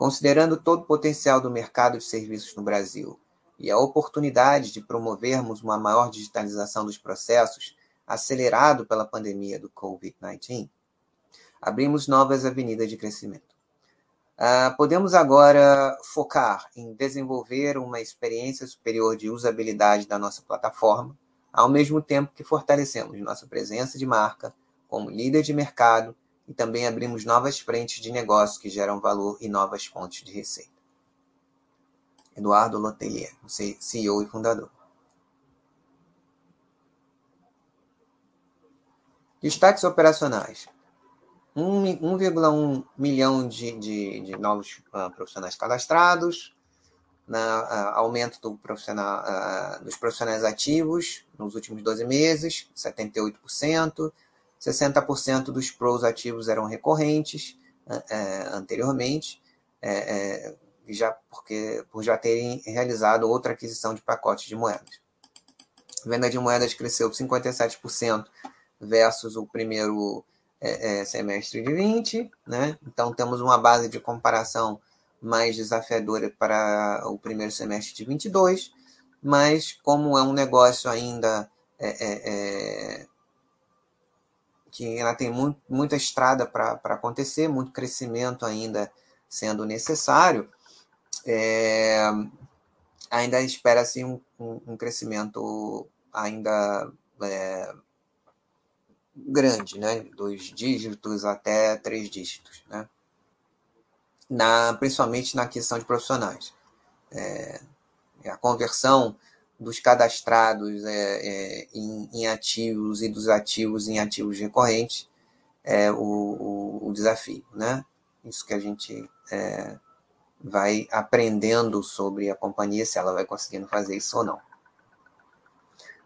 Considerando todo o potencial do mercado de serviços no Brasil e a oportunidade de promovermos uma maior digitalização dos processos, acelerado pela pandemia do Covid-19, abrimos novas avenidas de crescimento. Uh, podemos agora focar em desenvolver uma experiência superior de usabilidade da nossa plataforma, ao mesmo tempo que fortalecemos nossa presença de marca como líder de mercado e também abrimos novas frentes de negócio que geram valor e novas fontes de receita. Eduardo Lotelier, CEO e fundador. Destaques operacionais. 1,1 milhão de, de, de novos uh, profissionais cadastrados, na, uh, aumento do profissional, uh, dos profissionais ativos nos últimos 12 meses, 78%, 60% dos pros ativos eram recorrentes é, anteriormente, é, é, já porque por já terem realizado outra aquisição de pacotes de moedas. A venda de moedas cresceu 57% versus o primeiro é, é, semestre de 20, né? Então temos uma base de comparação mais desafiadora para o primeiro semestre de 22, mas como é um negócio ainda é, que ela tem muito, muita estrada para acontecer, muito crescimento ainda sendo necessário, é, ainda espera-se um, um, um, crescimento ainda é, grande, né? dois dígitos até três dígitos, né? na, principalmente na questão de profissionais. É, a conversão dos cadastrados é, é, em, em, ativos e dos ativos em ativos recorrentes é o, o, o desafio, né? Isso que a gente é, vai aprendendo sobre a companhia, se ela vai conseguindo fazer isso ou não.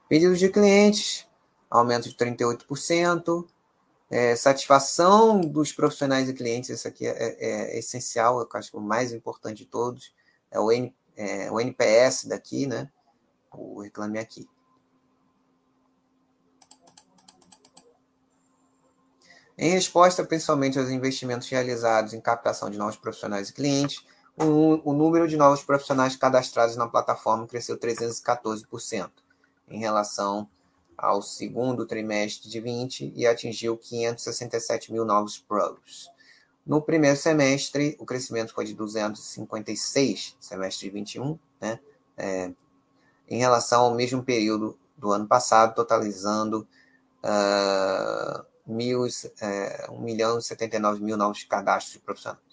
Pedidos de clientes, aumento de 38%. É, satisfação dos profissionais e clientes, isso aqui é, é, é, essencial, eu acho que o mais importante de todos, é o, N, é, o NPS daqui, né? O Reclame Aqui. Em resposta principalmente aos investimentos realizados em captação de novos profissionais e clientes, o, o número de novos profissionais cadastrados na plataforma cresceu 314% em relação ao segundo trimestre de 20 e atingiu 567 mil novos pros. No primeiro semestre, o crescimento foi de 256, semestre de 21, né? É, em relação ao mesmo período do ano passado, totalizando uh, é, 1 milhão e 79 mil novos cadastros profissionais.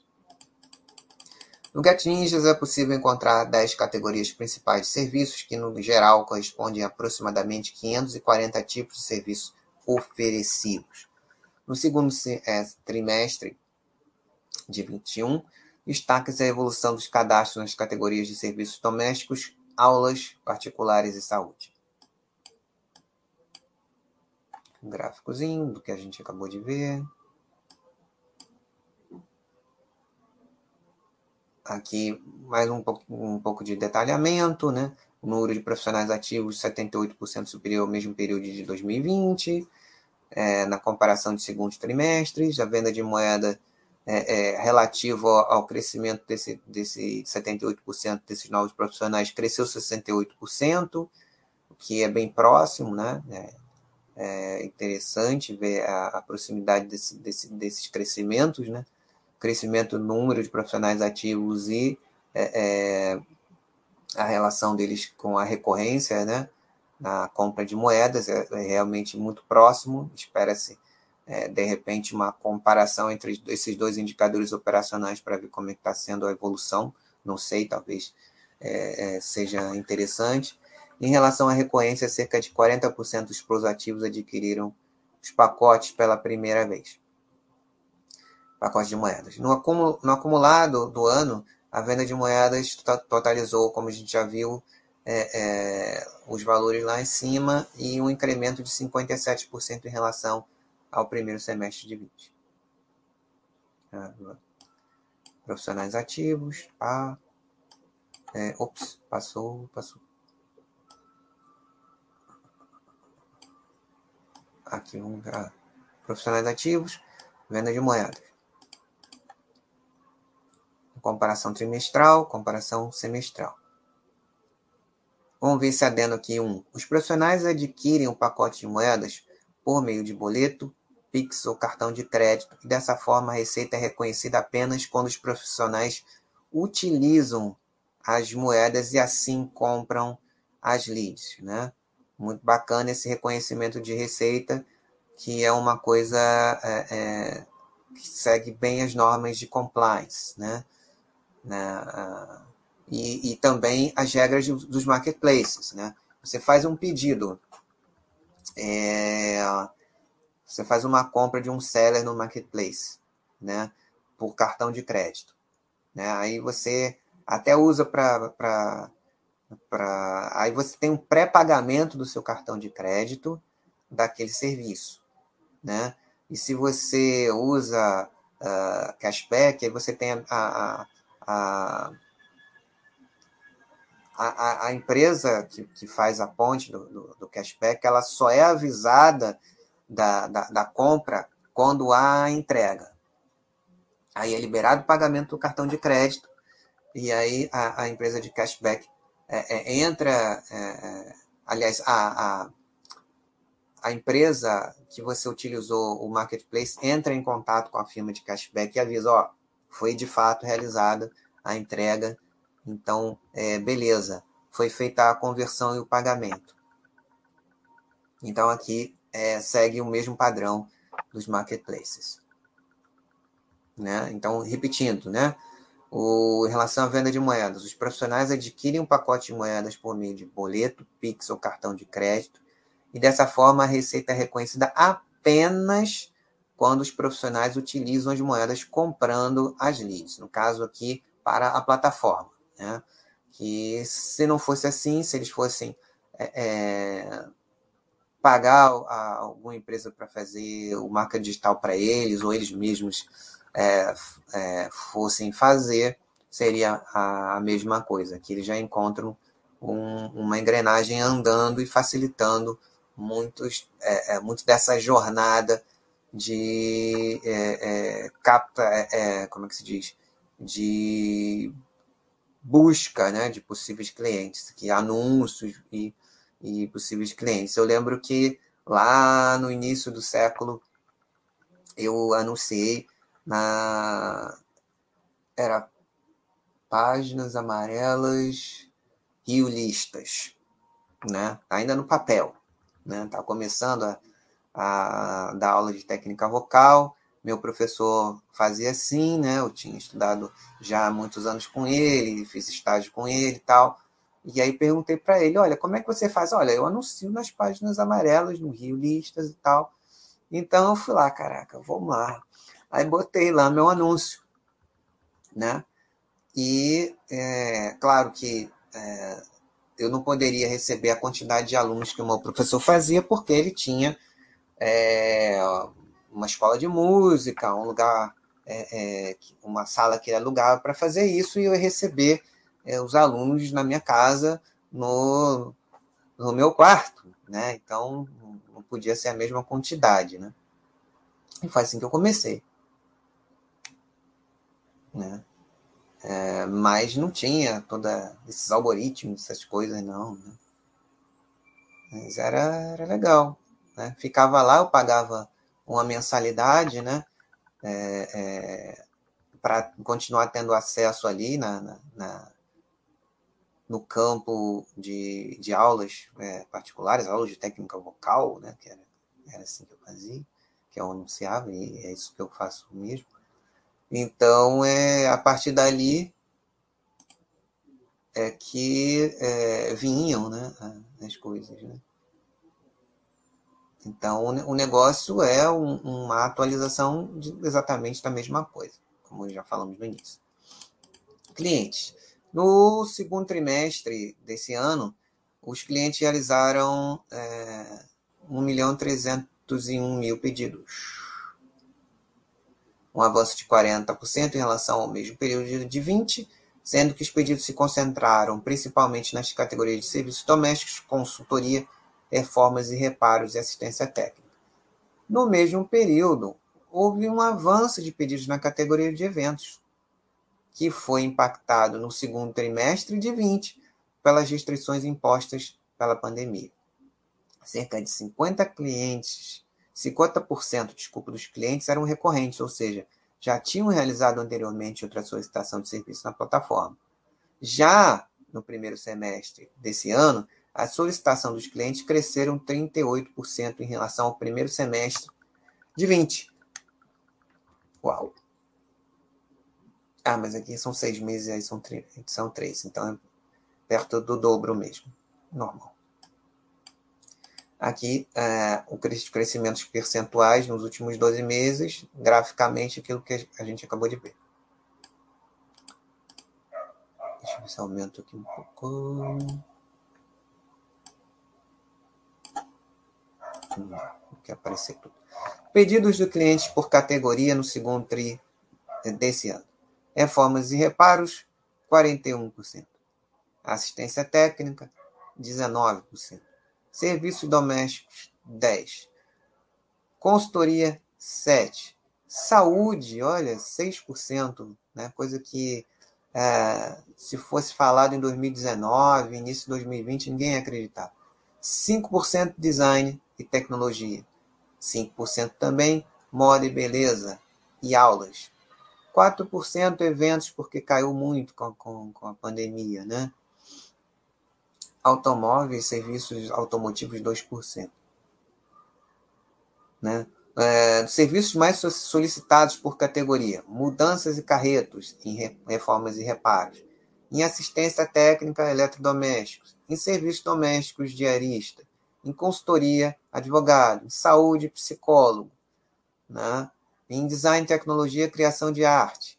No Get Ninjas é possível encontrar 10 categorias principais de serviços, que no geral correspondem a aproximadamente 540 tipos de serviços oferecidos. No segundo é, trimestre de 21, destaca-se a evolução dos cadastros nas categorias de serviços domésticos, aulas particulares e saúde. Um gráficozinho do que a gente acabou de ver. Aqui mais um pouco, um pouco de detalhamento, né? O número de profissionais ativos 78% superior ao mesmo período de 2020. É, na comparação de segundos trimestres, a venda de moeda é, é, relativo ao crescimento desse, desse 78% desses novos profissionais cresceu 68%, o que é bem próximo, né? É, é interessante ver a, a proximidade desse, desse, desses crescimentos, né? Crescimento do número de profissionais ativos e é, é, a relação deles com a recorrência, né? Na compra de moedas é, é realmente muito próximo. Espera-se, é, de repente, uma comparação entre esses dois indicadores operacionais para ver como é está sendo a evolução. Não sei, talvez é, seja interessante. Em relação à recorrência, cerca de 40% dos pros ativos adquiriram os pacotes pela primeira vez. Pacotes de moedas. No, no acumulado do ano, a venda de moedas totalizou, como a gente já viu, é, é, os valores lá em cima e um incremento de 57% em relação ao primeiro semestre de 20. Ah, profissionais ativos, pá. É, ops, passou, passou. Aqui vamos ver. Profissionais ativos, venda de moedas. Comparação trimestral, comparação semestral. Vamos ver esse adendo aqui. Um, os profissionais adquirem o um pacote de moedas por meio de boleto, Pix ou cartão de crédito. E dessa forma, a receita é reconhecida apenas quando os profissionais utilizam as moedas e assim compram as leads, né? Muito bacana esse reconhecimento de receita, que é uma coisa é, é, que segue bem as normas de compliance, né? né? E, e também as regras dos marketplaces, né? Você faz um pedido, é, você faz uma compra de um seller no marketplace, né? Por cartão de crédito, né? Aí você até usa para Pra... Aí você tem um pré-pagamento do seu cartão de crédito daquele serviço. Né? E se você usa uh, cashback, aí você tem a, a, a, a, a empresa que, que faz a ponte do, do, do, cashback, ela só é avisada da, da, da compra quando há entrega. Aí é liberado o pagamento do cartão de crédito e aí a, a empresa de cashback é, é, entra, é, é, aliás, a, a, a, empresa que você utilizou, o marketplace, entra em contato com a firma de cashback e avisa, ó, foi de fato realizada a entrega, então, é, beleza, foi feita a conversão e o pagamento. Então, aqui é, segue o mesmo padrão dos marketplaces. Né? Então, repetindo, né? O, em relação à venda de moedas, os profissionais adquirem um pacote de moedas por meio de boleto, Pix ou cartão de crédito, e dessa forma a receita é reconhecida apenas quando os profissionais utilizam as moedas comprando as leads, no caso aqui para a plataforma. Né? Que se não fosse assim, se eles fossem é, é, pagar a alguma empresa para fazer o marca digital para eles, ou eles mesmos é, é, fossem fazer, seria a, a, mesma coisa, que eles já encontram um, uma engrenagem andando e facilitando muitos, é, é muito dessa jornada de é, é, capta, como é que se diz, de busca né, de possíveis clientes, que anúncios e, e possíveis clientes. Eu lembro que lá no início do século eu anunciei na era páginas amarelas Rio Listas, né? Ainda no papel, né? Tá começando a, a, dar aula de técnica vocal. Meu professor fazia assim, né? Eu tinha estudado já há muitos anos com ele, fiz estágio com ele e tal. E aí perguntei para ele, olha, como é que você faz? Olha, eu anuncio nas páginas amarelas, no Rio Listas e tal. Então eu fui lá, caraca, vamos lá. Aí botei lá meu anúncio, né? E é, claro que é, eu não poderia receber a quantidade de alunos que o meu professor fazia, porque ele tinha é, uma escola de música, um lugar, é, é, uma sala que ele alugava para fazer isso, e eu ia receber é, os alunos na minha casa, no, no meu quarto, né? Então, não podia ser a mesma quantidade, né? E foi assim que eu comecei. Né? É, mas não tinha todos esses algoritmos, essas coisas, não. Né? Mas era, era legal. Né? Ficava lá, eu pagava uma mensalidade, né? É, é, para continuar tendo acesso ali na, na, na, no campo de, de aulas é, particulares, aulas de técnica vocal, né? que era, era assim que eu fazia, que eu anunciava, e é isso que eu faço mesmo. Então, é, a partir dali é que é, vinham né, as coisas. Né? Então, o negócio é um, uma atualização de exatamente da mesma coisa, como já falamos no início. Clientes. No segundo trimestre desse ano, os clientes realizaram é, 1 milhão 301 mil pedidos um avanço de 40% em relação ao mesmo período de 20, sendo que os pedidos se concentraram principalmente nas categorias de serviços domésticos, consultoria, reformas e reparos e assistência técnica. No mesmo período, houve um avanço de pedidos na categoria de eventos, que foi impactado no segundo trimestre de 20 pelas restrições impostas pela pandemia. Cerca de 50 clientes 50% desculpa, dos clientes eram recorrentes, ou seja, já tinham realizado anteriormente outra solicitação de serviço na plataforma. Já no primeiro semestre desse ano, a solicitação dos clientes cresceram 38% em relação ao primeiro semestre de 20. Uau! Ah, mas aqui são seis meses, aí são, são três, então é perto do dobro mesmo. Normal. Aqui, é, o crescimento percentuais nos últimos 12 meses, graficamente, aquilo que a gente acabou de ver. Deixa eu ver se aumento aqui um pouco. Hum, não quer aparecer tudo. Pedidos do cliente por categoria no segundo TRI desse ano. Reformas e reparos, 41%. Assistência técnica, 19%. Serviços domésticos, 10. Consultoria, 7. Saúde, olha, 6%, né? coisa que é, se fosse falado em 2019, início de 2020, ninguém ia acreditar. 5% design e tecnologia. 5% também moda e beleza e aulas. 4% eventos, porque caiu muito com, com, com a pandemia, né? automóveis, serviços automotivos 2%. Né? É, serviços mais solicitados por categoria: mudanças e carretos em reformas e reparos, em assistência técnica eletrodomésticos, em serviços domésticos diarista, em consultoria, advogado, em saúde, psicólogo, né? Em design, tecnologia, criação de arte,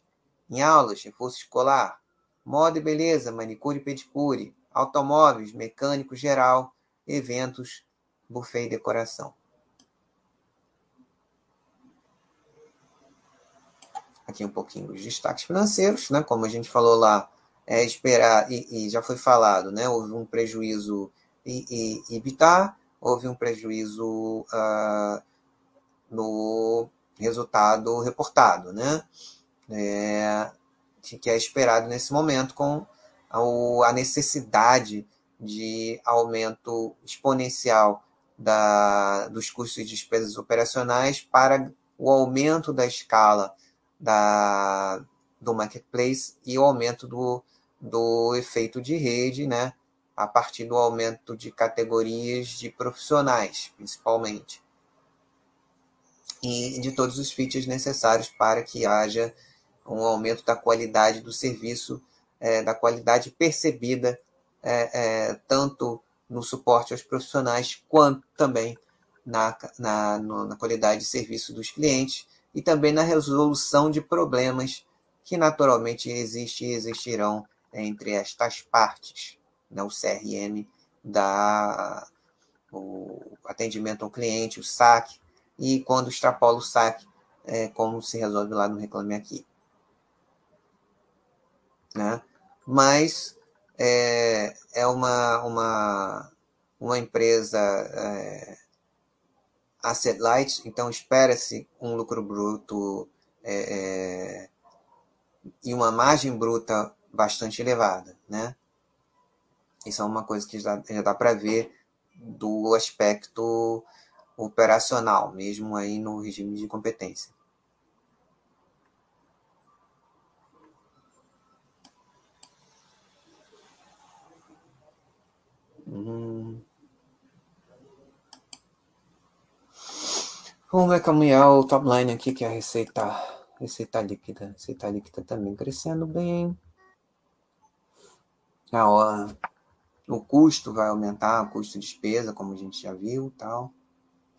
em aulas, reforço escolar, moda e beleza, manicure e pedicure, automóveis, mecânico geral, eventos, buffet e decoração. Aqui um pouquinho os destaques financeiros, né? Como a gente falou lá, é esperar, e, e já foi falado, né? Houve um prejuízo e, e, EBITDA, houve um prejuízo uh, no resultado reportado, né? É, que é esperado nesse momento com a necessidade de aumento exponencial da, dos custos e despesas operacionais para o aumento da escala da, do marketplace e o aumento do, do efeito de rede, né, a partir do aumento de categorias de profissionais, principalmente. E de todos os features necessários para que haja um aumento da qualidade do serviço, é, da qualidade percebida, é, é, tanto no suporte aos profissionais, quanto também na, na, na qualidade de serviço dos clientes e também na resolução de problemas que naturalmente existem e existirão entre estas partes, né? o CRM da o atendimento ao cliente, o saque, e quando extrapola o saque, é, como se resolve lá no Reclame Aqui. Né? Mas é, é uma, uma, uma empresa é, asset light, então espera-se um lucro bruto é, é, e uma margem bruta bastante elevada, né? Isso é uma coisa que já, já dá para ver do aspecto operacional, mesmo aí no regime de competência. Hum. Vamos é o top line aqui, que é a receita, receita líquida. Receita líquida também crescendo bem. A hora, o custo vai aumentar, o custo de despesa, como a gente já viu tal.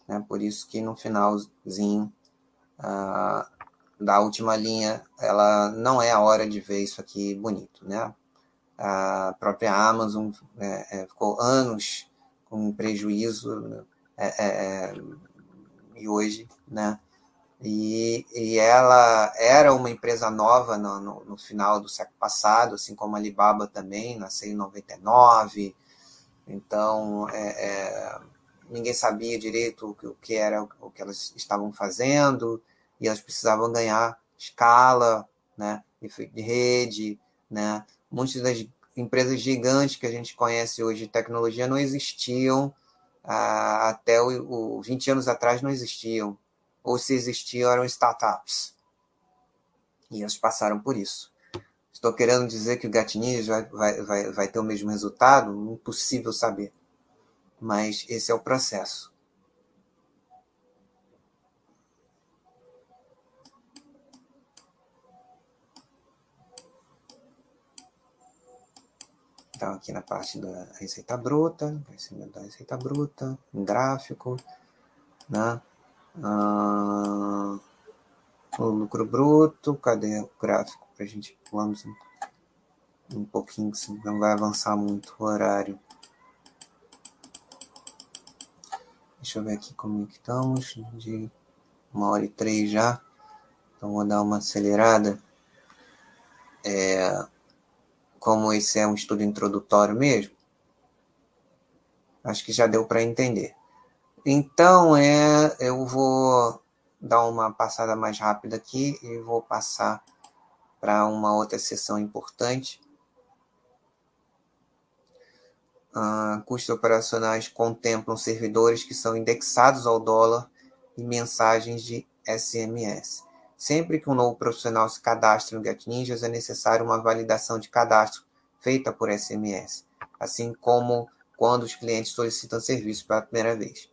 Né? Por isso que no finalzinho da última linha, ela não é a hora de ver isso aqui bonito, né? A própria Amazon é, é, ficou anos com prejuízo né? é, é, e hoje, né? E, e ela era uma empresa nova no, no, no, final do século passado, assim como a Alibaba também, nasceu em 99. Então, é, é, ninguém sabia direito o que era o que elas estavam fazendo e elas precisavam ganhar escala, né, de rede, né. Muitas das empresas gigantes que a gente conhece hoje de tecnologia não existiam ah, até o, o 20 anos atrás não existiam, ou se existiam eram startups. E elas passaram por isso. Estou querendo dizer que o Gatinhas vai, vai, vai, vai ter o mesmo resultado? Impossível saber mas esse é o processo. Então, aqui na parte da receita bruta, da receita bruta, gráfico, né? Ah, o lucro bruto, cadê o gráfico? Para a gente um, um pouquinho, não vai avançar muito o horário. Deixa eu ver aqui como é que estamos. De uma hora e três já. Então vou dar uma acelerada. É, como esse é um estudo introdutório mesmo, acho que já deu para entender. Então é, eu vou dar uma passada mais rápida aqui e vou passar para uma outra sessão importante Uh, custos operacionais contemplam servidores que são indexados ao dólar e mensagens de SMS. Sempre que um novo profissional se cadastra no GetNinjas, é necessário uma validação de cadastro feita por SMS, assim como quando os clientes solicitam serviço pela primeira vez.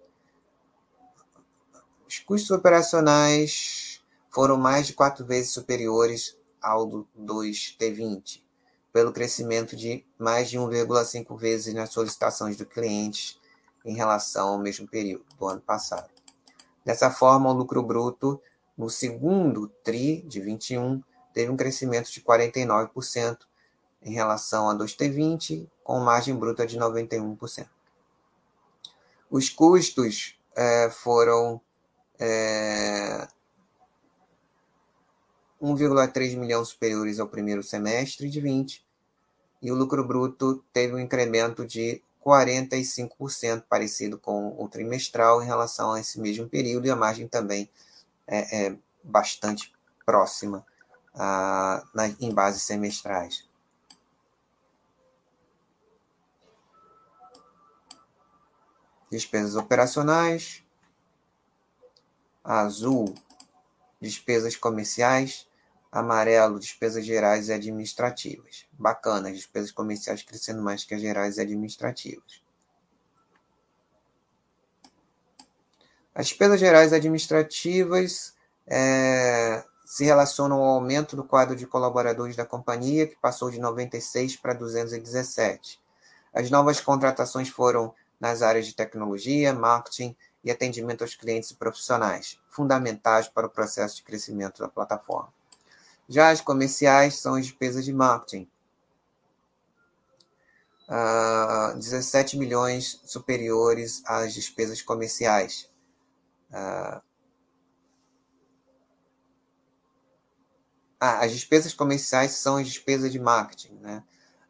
Os custos operacionais foram mais de quatro vezes superiores ao do, dos T20 pelo crescimento de mais de 1,5 vezes nas solicitações do cliente em relação ao mesmo período do ano passado. Dessa forma, o lucro bruto no segundo TRI de 21 teve um crescimento de 49% em relação a 2T20, com margem bruta de 91%. Os custos é, foram é, 1,3 milhão superiores ao primeiro semestre de 20, e o lucro bruto teve um incremento de 45%, parecido com o trimestral em relação a esse mesmo período, e a margem também é, é bastante próxima a, na, em bases semestrais. Despesas operacionais. Azul, despesas comerciais Amarelo, despesas gerais e administrativas. Bacana, as despesas comerciais crescendo mais que as gerais e administrativas. As despesas gerais administrativas é, se relacionam ao aumento do quadro de colaboradores da companhia, que passou de 96 para 217. As novas contratações foram nas áreas de tecnologia, marketing e atendimento aos clientes e profissionais, fundamentais para o processo de crescimento da plataforma. Já as comerciais são as despesas de marketing, uh, 17 milhões superiores às despesas comerciais. Uh, ah, as despesas comerciais são as despesas de marketing, né?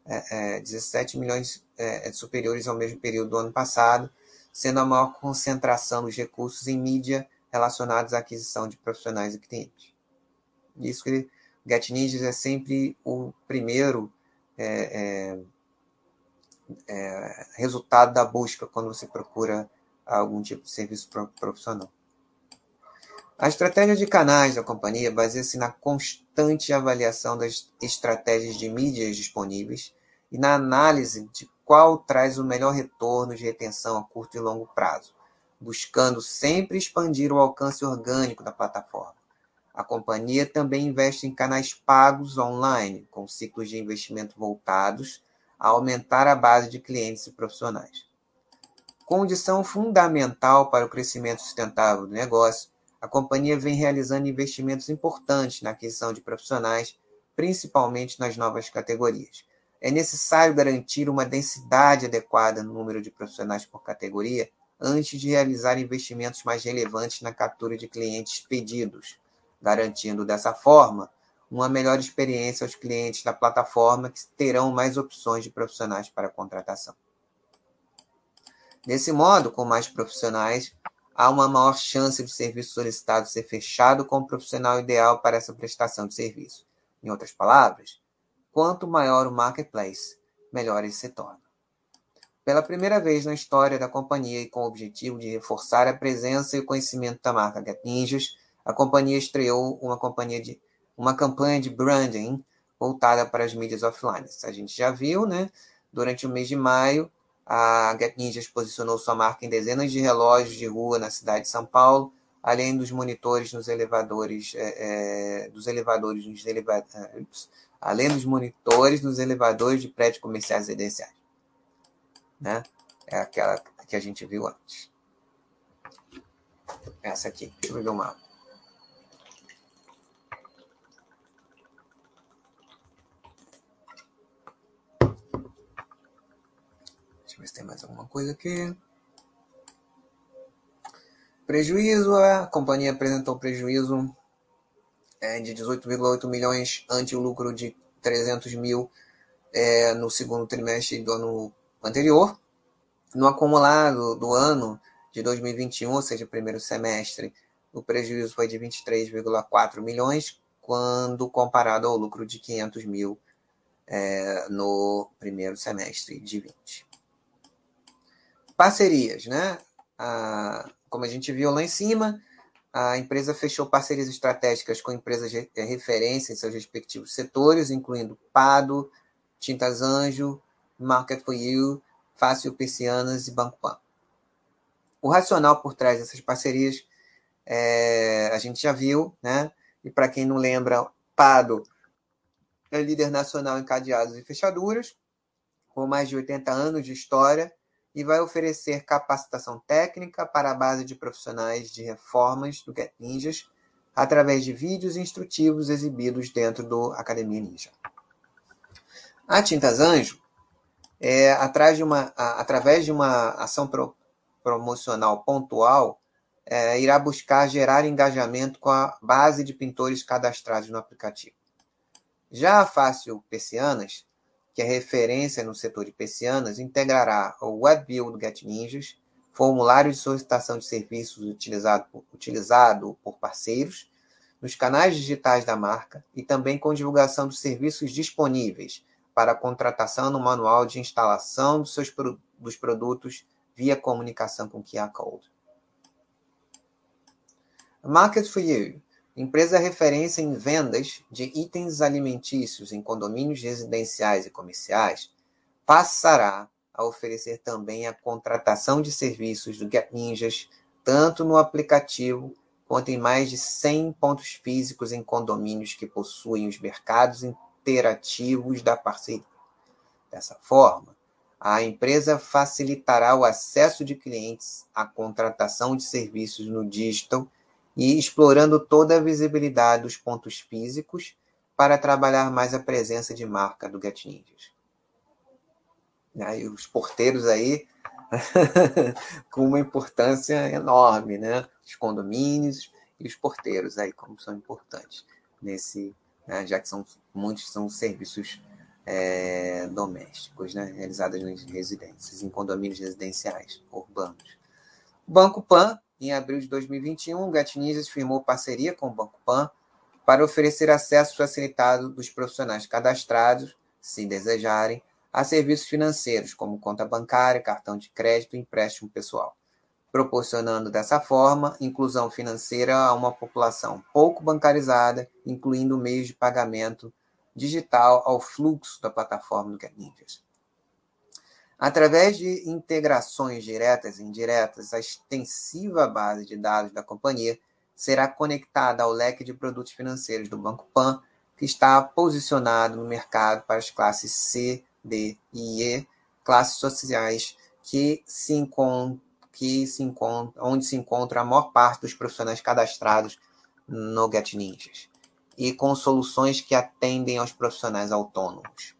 É, é, 17 milhões é, é, superiores ao mesmo período do ano passado, sendo a maior concentração dos recursos em mídia relacionados à aquisição de profissionais e clientes. Isso que Get Ninjas é sempre o primeiro é, é, é, resultado da busca quando você procura algum tipo de serviço profissional. A estratégia de canais da companhia baseia-se na constante avaliação das estratégias de mídias disponíveis e na análise de qual traz o melhor retorno de retenção a curto e longo prazo, buscando sempre expandir o alcance orgânico da plataforma. A companhia também investe em canais pagos online, com ciclos de investimento voltados a aumentar a base de clientes e profissionais. Condição fundamental para o crescimento sustentável do negócio, a companhia vem realizando investimentos importantes na aquisição de profissionais, principalmente nas novas categorias. É necessário garantir uma densidade adequada no número de profissionais por categoria antes de realizar investimentos mais relevantes na captura de clientes pedidos, garantindo dessa forma uma melhor experiência aos clientes da plataforma que terão mais opções de profissionais para contratação. Desse modo, com mais profissionais, há uma maior chance do serviço solicitado ser fechado com o profissional ideal para essa prestação de serviço. Em outras palavras, quanto maior o marketplace, melhor ele se torna. Pela primeira vez na história da companhia e com o objetivo de reforçar a presença e o conhecimento da marca Get Ninjas, a companhia estreou uma companhia de uma campanha de branding voltada para as mídias offline. A gente já viu, né? Durante o mês de maio, a Get Ninjas posicionou sua marca em dezenas de relógios de rua na cidade de São Paulo, além dos monitores nos elevadores, é, é, dos elevadores nos além dos monitores nos elevadores de prédios comerciais residenciais. Né? É aquela que a gente viu antes. Essa aqui. Deixa eu ver o ver se tem mais alguma coisa aqui. Prejuízo, a companhia apresentou prejuízo é, de 18,8 milhões ante o lucro de 300 mil é, no segundo trimestre do ano anterior. No acumulado do ano de 2021, ou seja, primeiro semestre, o prejuízo foi de 23,4 milhões, quando comparado ao lucro de 500 mil é, no primeiro semestre de 20. Parcerias, né? Como a gente viu lá em cima, a empresa fechou parcerias estratégicas com empresas de referência em seus respectivos setores, incluindo Pado, Tintas Anjo, Market for You, Fácil Persianas e Banco Pan. O racional por trás dessas parcerias é, a gente já viu, né? E para quem não lembra, Pado é líder nacional em cadeados e fechaduras, com mais de 80 anos de história e vai oferecer capacitação técnica para a base de profissionais de reformas do Get Ninjas através de vídeos instrutivos exibidos dentro do Academia Ninja. A Tintas Anjo, é, atrás de uma, a, através de uma ação pro, promocional pontual, é, irá buscar gerar engajamento com a base de pintores cadastrados no aplicativo. Já a Fácil Persianas que é referência no setor de persianas, integrará o WebView do GetNinjas, formulário de solicitação de serviços utilizado por, utilizado por parceiros, nos canais digitais da marca e também com divulgação dos serviços disponíveis para contratação no manual de instalação dos seus dos produtos via comunicação com QR Code. Market for You Empresa referência em vendas de itens alimentícios em condomínios residenciais e comerciais, passará a oferecer também a contratação de serviços do Get Ninjas tanto no aplicativo quanto em mais de 100 pontos físicos em condomínios que possuem os mercados interativos da parceria. Dessa forma, a empresa facilitará o acesso de clientes à contratação de serviços no digital e explorando toda a visibilidade dos pontos físicos para trabalhar mais a presença de marca do Get Ninjas. E os porteiros aí com uma importância enorme, né? Os condomínios e os porteiros aí como são importantes nesse, né? já que são muitos são serviços é, domésticos, né? Realizados nas residências, em condomínios residenciais urbanos. O Banco Pan, em abril de 2021, o firmou parceria com o Banco Pan para oferecer acesso facilitado dos profissionais cadastrados, se desejarem, a serviços financeiros, como conta bancária, cartão de crédito e empréstimo pessoal, proporcionando dessa forma inclusão financeira a uma população pouco bancarizada, incluindo meios de pagamento digital ao fluxo da plataforma do GetNinjas. Através de integrações diretas e indiretas, a extensiva base de dados da companhia será conectada ao leque de produtos financeiros do Banco Pan, que está posicionado no mercado para as classes C, D e E, classes sociais que se encontram, que se encontram, onde se encontra a maior parte dos profissionais cadastrados no Get Ninjas, e com soluções que atendem aos profissionais autônomos.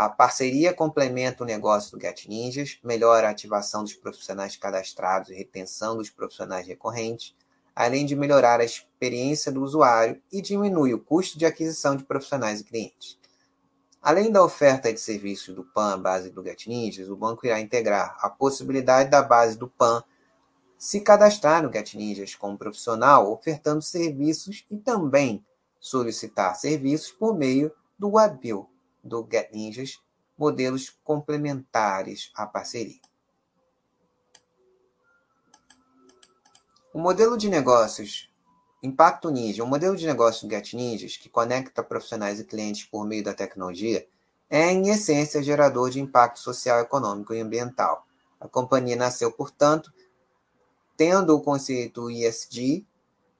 A parceria complementa o negócio do Get Ninjas, melhora a ativação dos profissionais cadastrados e retenção dos profissionais recorrentes, além de melhorar a experiência do usuário e diminui o custo de aquisição de profissionais e clientes. Além da oferta de serviços do PAN à base do GetNinjas, o banco irá integrar a possibilidade da base do PAN se cadastrar no GetNinjas como profissional, ofertando serviços e também solicitar serviços por meio do WebBill do GetNinjas, modelos complementares à parceria. O modelo de negócios Impacto Ninja, o modelo de negócio do Get Ninjas, que conecta profissionais e clientes por meio da tecnologia, é, em essência, gerador de impacto social, econômico e ambiental. A companhia nasceu, portanto, tendo o conceito ESG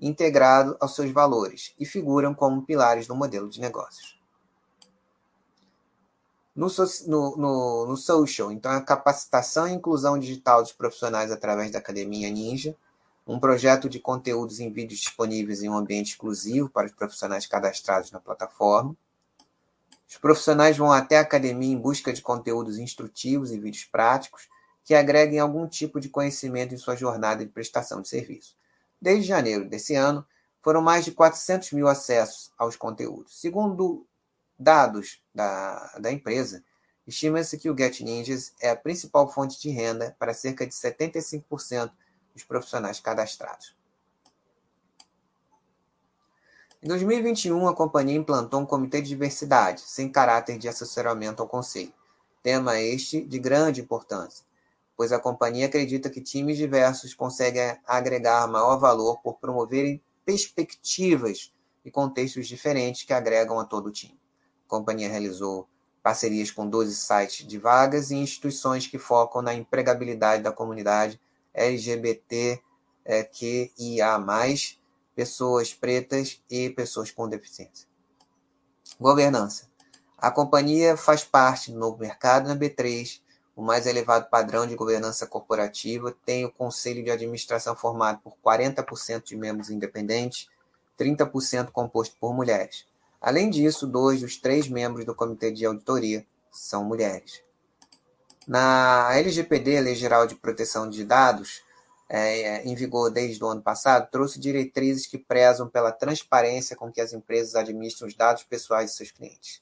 integrado aos seus valores e figuram como pilares do modelo de negócios. No, no, no, social, então, a capacitação e inclusão digital dos profissionais através da Academia Ninja, um projeto de conteúdos em vídeos disponíveis em um ambiente exclusivo para os profissionais cadastrados na plataforma. Os profissionais vão até a academia em busca de conteúdos instrutivos e vídeos práticos que agreguem algum tipo de conhecimento em sua jornada de prestação de serviço. Desde janeiro desse ano, foram mais de 400 mil acessos aos conteúdos. Segundo dados da, da empresa, estima-se que o Get Ninjas é a principal fonte de renda para cerca de 75% dos profissionais cadastrados. Em 2021, a companhia implantou um comitê de diversidade, sem caráter de assessoramento ao conselho. Tema este de grande importância, pois a companhia acredita que times diversos conseguem agregar maior valor por promoverem perspectivas e contextos diferentes que agregam a todo o time. A companhia realizou parcerias com 12 sites de vagas e instituições que focam na empregabilidade da comunidade LGBT, é, pessoas pretas e pessoas com deficiência. Governança. A companhia faz parte do novo mercado na B3, o mais elevado padrão de governança corporativa, tem o conselho de administração formado por 40% de membros independentes, 30% composto por mulheres. Além disso, dois dos três membros do comitê de auditoria são mulheres. Na LGPD, a Lei Geral de Proteção de Dados, é, em vigor desde o ano passado, trouxe diretrizes que prezam pela transparência com que as empresas administram os dados pessoais de seus clientes.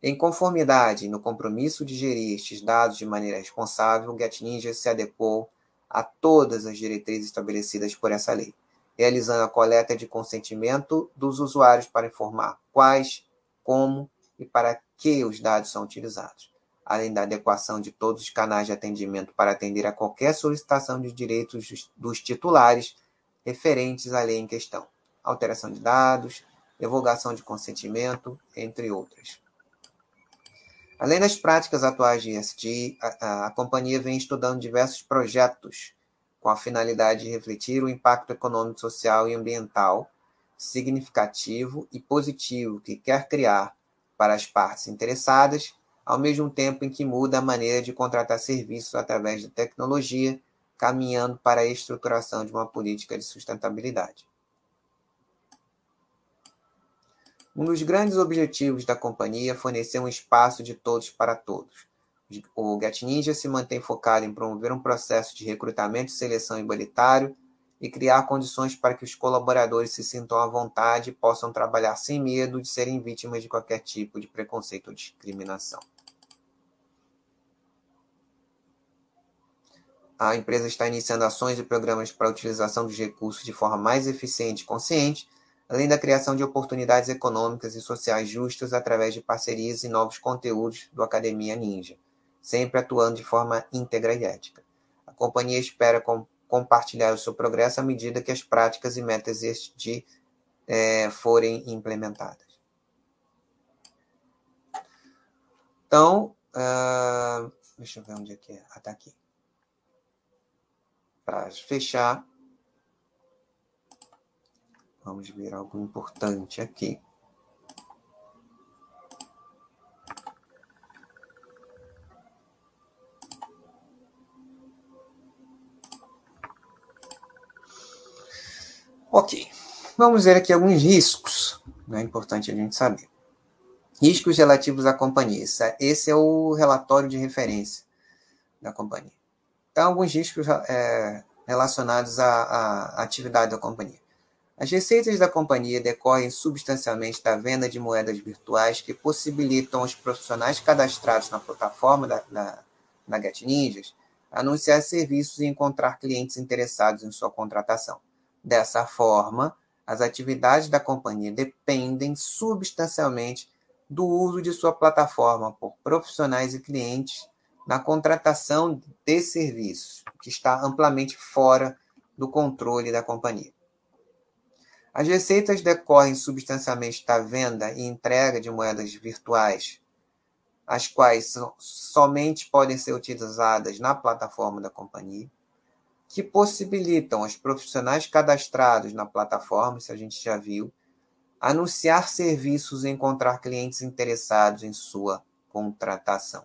Em conformidade no compromisso de gerir estes dados de maneira responsável, o GetNinja se adequou a todas as diretrizes estabelecidas por essa lei, realizando a coleta de consentimento dos usuários para informar quais, como e para que os dados são utilizados além da adequação de todos os canais de atendimento para atender a qualquer solicitação de direitos dos titulares referentes à lei em questão, alteração de dados, divulgação de consentimento, entre outras. Além das práticas atuais de ESG, a, a, a companhia vem estudando diversos projetos com a finalidade de refletir o impacto econômico, social e ambiental significativo e positivo que quer criar para as partes interessadas, ao mesmo tempo em que muda a maneira de contratar serviços através da tecnologia, caminhando para a estruturação de uma política de sustentabilidade. Um dos grandes objetivos da companhia é fornecer um espaço de todos para todos. O Get Ninja se mantém focado em promover um processo de recrutamento, seleção igualitário e criar condições para que os colaboradores se sintam à vontade e possam trabalhar sem medo de serem vítimas de qualquer tipo de preconceito ou discriminação. A empresa está iniciando ações e programas para a utilização dos recursos de forma mais eficiente e consciente, além da criação de oportunidades econômicas e sociais justas através de parcerias e novos conteúdos do Academia Ninja, sempre atuando de forma íntegra e ética. A companhia espera com, compartilhar o seu progresso à medida que as práticas e metas de, é, forem implementadas. Então, uh, deixa eu ver onde é que é. Ah, tá aqui. Para fechar, Vamos ver algo importante aqui. Ok, vamos ver aqui alguns riscos, é importante a gente saber. Riscos relativos à companhia. Esse é o relatório de referência da companhia. Então, alguns riscos é, relacionados à, à atividade da companhia. As receitas da companhia decorrem substancialmente da venda de moedas virtuais que possibilitam aos profissionais cadastrados na plataforma da, da, da GetNinjas anunciar serviços e encontrar clientes interessados em sua contratação. Dessa forma, as atividades da companhia dependem substancialmente do uso de sua plataforma por profissionais e clientes na contratação de serviços, que está amplamente fora do controle da companhia. As receitas decorrem substancialmente da venda e entrega de moedas virtuais, as quais somente podem ser utilizadas na plataforma da companhia, que possibilitam aos profissionais cadastrados na plataforma, isso a gente já viu, anunciar serviços e encontrar clientes interessados em sua contratação.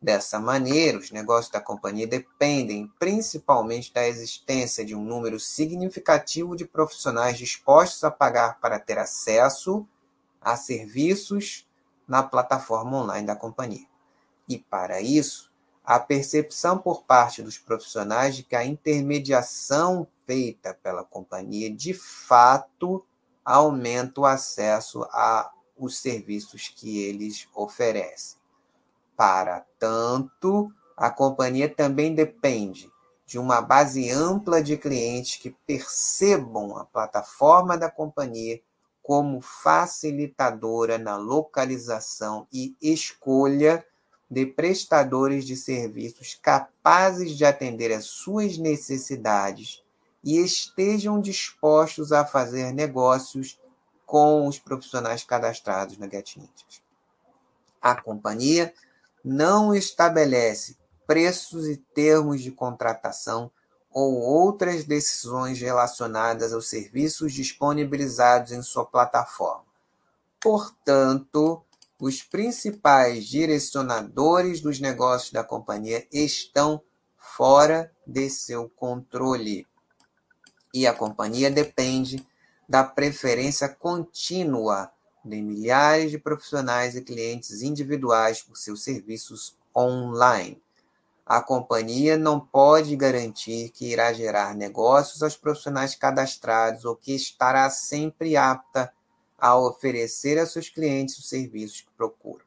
Dessa maneira, os negócios da companhia dependem principalmente da existência de um número significativo de profissionais dispostos a pagar para ter acesso a serviços na plataforma online da companhia. E, para isso, a percepção por parte dos profissionais de que a intermediação feita pela companhia de fato aumenta o acesso aos serviços que eles oferecem. Para tanto, a companhia também depende de uma base ampla de clientes que percebam a plataforma da companhia como facilitadora na localização e escolha de prestadores de serviços capazes de atender às suas necessidades e estejam dispostos a fazer negócios com os profissionais cadastrados na GetNinjas. A companhia não estabelece preços e termos de contratação ou outras decisões relacionadas aos serviços disponibilizados em sua plataforma. Portanto, os principais direcionadores dos negócios da companhia estão fora de seu controle. E a companhia depende da preferência contínua de milhares de profissionais e clientes individuais por seus serviços online. A companhia não pode garantir que irá gerar negócios aos profissionais cadastrados ou que estará sempre apta a oferecer a seus clientes os serviços que procuram.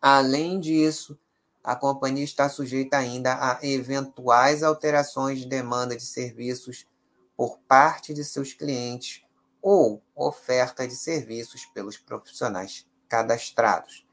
Além disso, a companhia está sujeita ainda a eventuais alterações de demanda de serviços por parte de seus clientes ou oferta de serviços pelos profissionais cadastrados.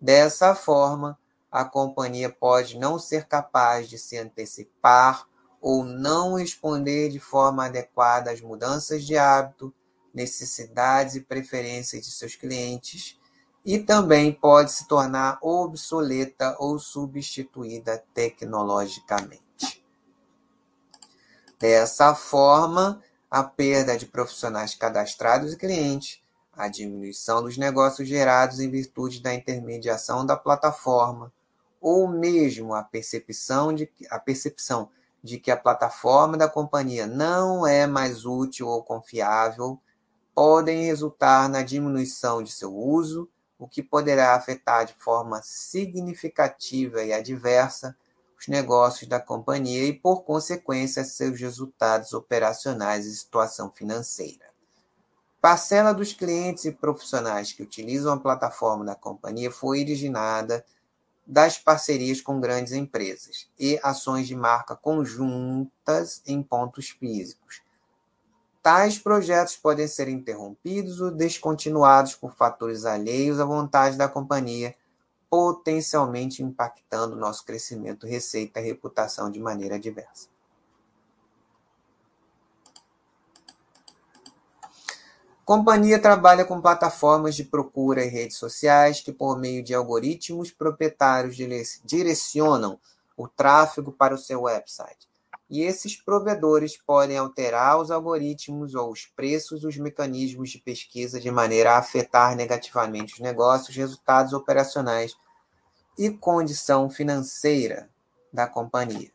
Dessa forma, a companhia pode não ser capaz de se antecipar ou não responder de forma adequada às mudanças de hábito, necessidades e preferências de seus clientes e também pode se tornar obsoleta ou substituída tecnologicamente. Dessa forma, a perda de profissionais cadastrados e clientes, a diminuição dos negócios gerados em virtude da intermediação da plataforma, ou mesmo a percepção de, a percepção de que a plataforma da companhia não é mais útil ou confiável, podem resultar na diminuição de seu uso, o que poderá afetar de forma significativa e adversa os negócios da companhia e, por consequência, seus resultados operacionais e situação financeira. Parcela dos clientes e profissionais que utilizam a plataforma da companhia foi originada das parcerias com grandes empresas e ações de marca conjuntas em pontos físicos. Tais projetos podem ser interrompidos ou descontinuados por fatores alheios à vontade da companhia, potencialmente impactando nosso crescimento, receita e reputação de maneira diversa. Companhia trabalha com plataformas de procura e redes sociais que, por meio de algoritmos proprietários, direcionam o tráfego para o seu website. E esses provedores podem alterar os algoritmos ou os preços dos mecanismos de pesquisa de maneira a afetar negativamente os negócios, resultados operacionais e condição financeira da companhia.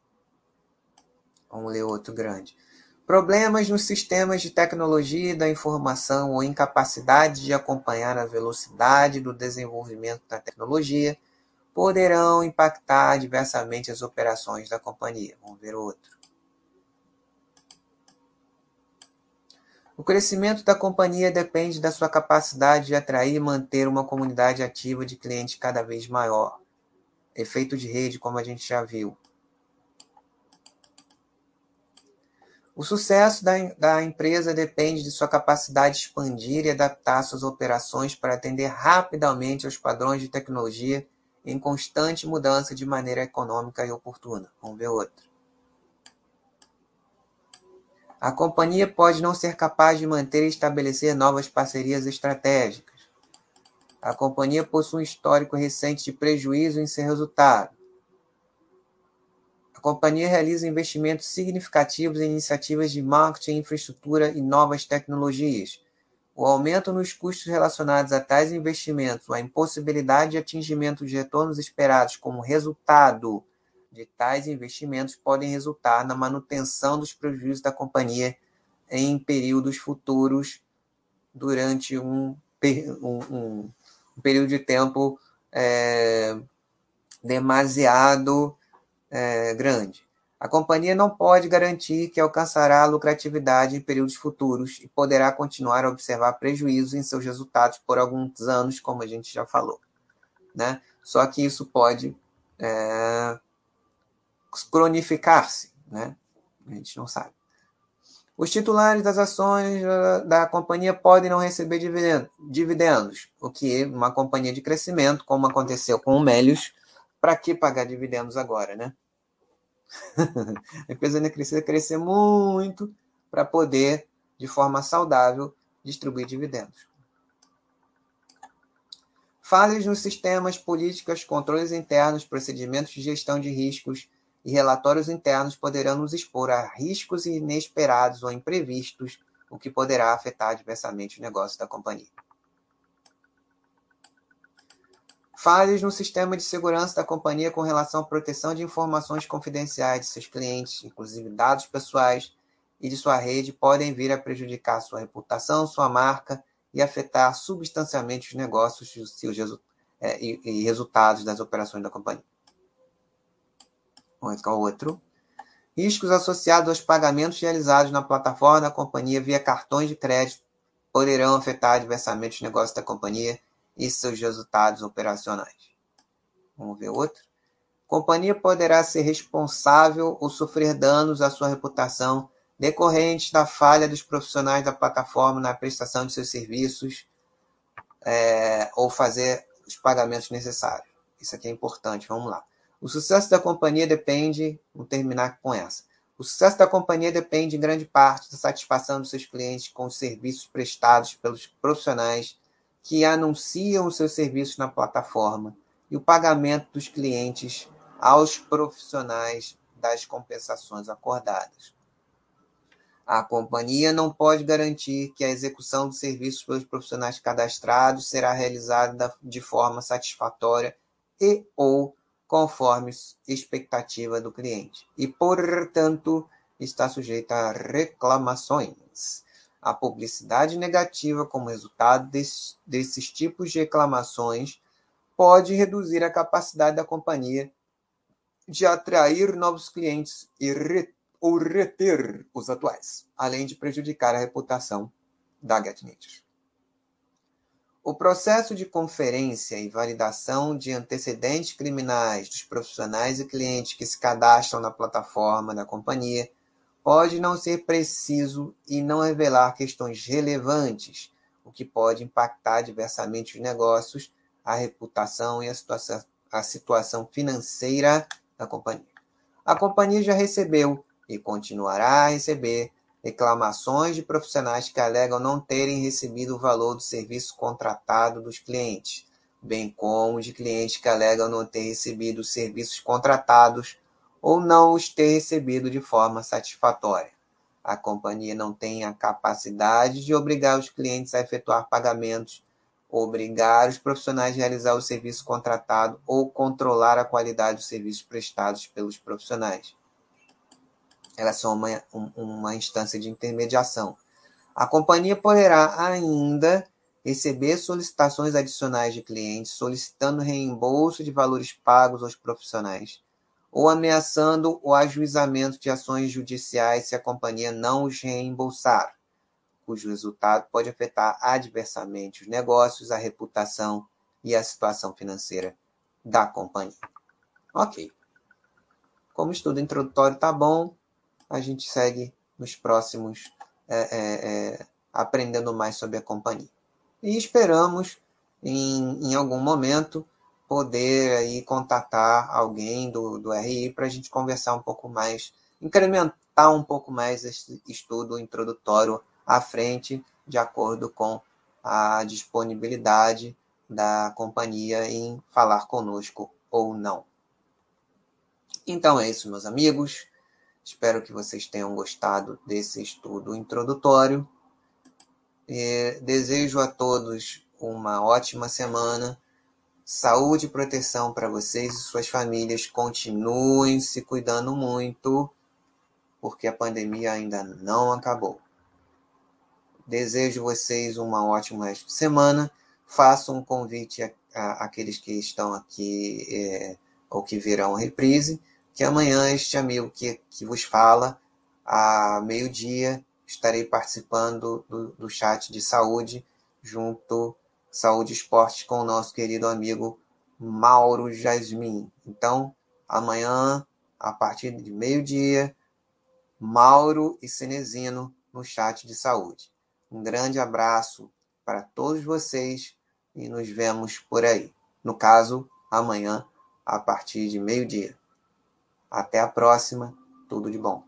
Vamos ler outro grande. Problemas nos sistemas de tecnologia da informação ou incapacidade de acompanhar a velocidade do desenvolvimento da tecnologia poderão impactar diversamente as operações da companhia. Vamos ver outro. O crescimento da companhia depende da sua capacidade de atrair e manter uma comunidade ativa de clientes cada vez maior. Efeito de rede, como a gente já viu. O sucesso da, da empresa depende de sua capacidade de expandir e adaptar suas operações para atender rapidamente aos padrões de tecnologia em constante mudança de maneira econômica e oportuna. Vamos ver outro. A companhia pode não ser capaz de manter e estabelecer novas parcerias estratégicas. A companhia possui um histórico recente de prejuízo em seu resultado companhia realiza investimentos significativos em iniciativas de marketing, infraestrutura e novas tecnologias. O aumento nos custos relacionados a tais investimentos, a impossibilidade de atingimento de retornos esperados como resultado de tais investimentos podem resultar na manutenção dos prejuízos da companhia em períodos futuros durante um, um, um, período de tempo é, demasiado é, grande. A companhia não pode garantir que alcançará a lucratividade em períodos futuros e poderá continuar a observar prejuízos em seus resultados por alguns anos, como a gente já falou. Né? Só que isso pode é, cronificar-se, né? a gente não sabe. Os titulares das ações da companhia podem não receber dividendos, o que uma companhia de crescimento, como aconteceu com o Melius, para que pagar dividendos agora, né? a empresa precisa crescer muito para poder, de forma saudável, distribuir dividendos. Falhas nos sistemas, políticas, controles internos, procedimentos de gestão de riscos e relatórios internos poderão nos expor a riscos inesperados ou imprevistos, o que poderá afetar adversamente o negócio da companhia. Falhas no sistema de segurança da companhia com relação à proteção de informações confidenciais de seus clientes, inclusive dados pessoais e de sua rede, podem vir a prejudicar sua reputação, sua marca e afetar substancialmente os negócios é, e, e, resultados das operações da companhia. Vamos ao outro. Riscos associados aos pagamentos realizados na plataforma da companhia via cartões de crédito poderão afetar adversamente os negócios da companhia e seus resultados operacionais. Vamos ver outro. Companhia poderá ser responsável ou sofrer danos à sua reputação decorrentes da falha dos profissionais da plataforma na prestação de seus serviços é, ou fazer os pagamentos necessários. Isso aqui é importante, vamos lá. O sucesso da companhia depende, vou terminar com essa. O sucesso da companhia depende em grande parte da satisfação dos seus clientes com os serviços prestados pelos profissionais que anunciam os seus serviços na plataforma e o pagamento dos clientes aos profissionais das compensações acordadas. A companhia não pode garantir que a execução dos serviços pelos profissionais cadastrados será realizada de forma satisfatória e ou conforme expectativa do cliente e, portanto, está sujeita a reclamações. A publicidade negativa como resultado desse, desses tipos de reclamações pode reduzir a capacidade da companhia de atrair novos clientes e reter ou reter os atuais, além de prejudicar a reputação da GetNature. O processo de conferência e validação de antecedentes criminais dos profissionais e clientes que se cadastram na plataforma da companhia pode não ser preciso e não revelar questões relevantes, o que pode impactar diversamente os negócios, a reputação e a situação, a situação financeira da companhia. A companhia já recebeu e continuará a receber reclamações de profissionais que alegam não terem recebido o valor do serviço contratado dos clientes, bem como de clientes que alegam não ter recebido os serviços contratados ou não os ter recebido de forma satisfatória. A companhia não tem a capacidade de obrigar os clientes a efetuar pagamentos, obrigar os profissionais a realizar o serviço contratado ou controlar a qualidade dos serviços prestados pelos profissionais elas são uma, uma instância de intermediação. A companhia poderá ainda receber solicitações adicionais de clientes solicitando reembolso de valores pagos aos profissionais ou ameaçando o ajuizamento de ações judiciais se a companhia não os reembolsar, cujo resultado pode afetar adversamente os negócios, a reputação e a situação financeira da companhia. Ok. Como estudo introdutório está bom, a gente segue nos próximos é, é, é, aprendendo mais sobre a companhia. E esperamos, em, em algum momento, poder aí contatar alguém do, do RI para a gente conversar um pouco mais, incrementar um pouco mais esse estudo introdutório à frente, de acordo com a disponibilidade da companhia em falar conosco ou não. Então é isso, meus amigos. Espero que vocês tenham gostado desse estudo introdutório. E desejo a todos uma ótima semana. Saúde e proteção para vocês e suas famílias. Continuem se cuidando muito, porque a pandemia ainda não acabou. Desejo vocês uma ótima semana. Faço um convite àqueles que estão aqui é, ou que virão reprise que amanhã este amigo que, que vos fala, a meio-dia, estarei participando do, do chat de saúde, junto Saúde Esportes, com o nosso querido amigo Mauro Jasmin. Então, amanhã, a partir de meio-dia, Mauro e Cenezino no chat de saúde. Um grande abraço para todos vocês e nos vemos por aí. No caso, amanhã, a partir de meio-dia. Até a próxima. Tudo de bom.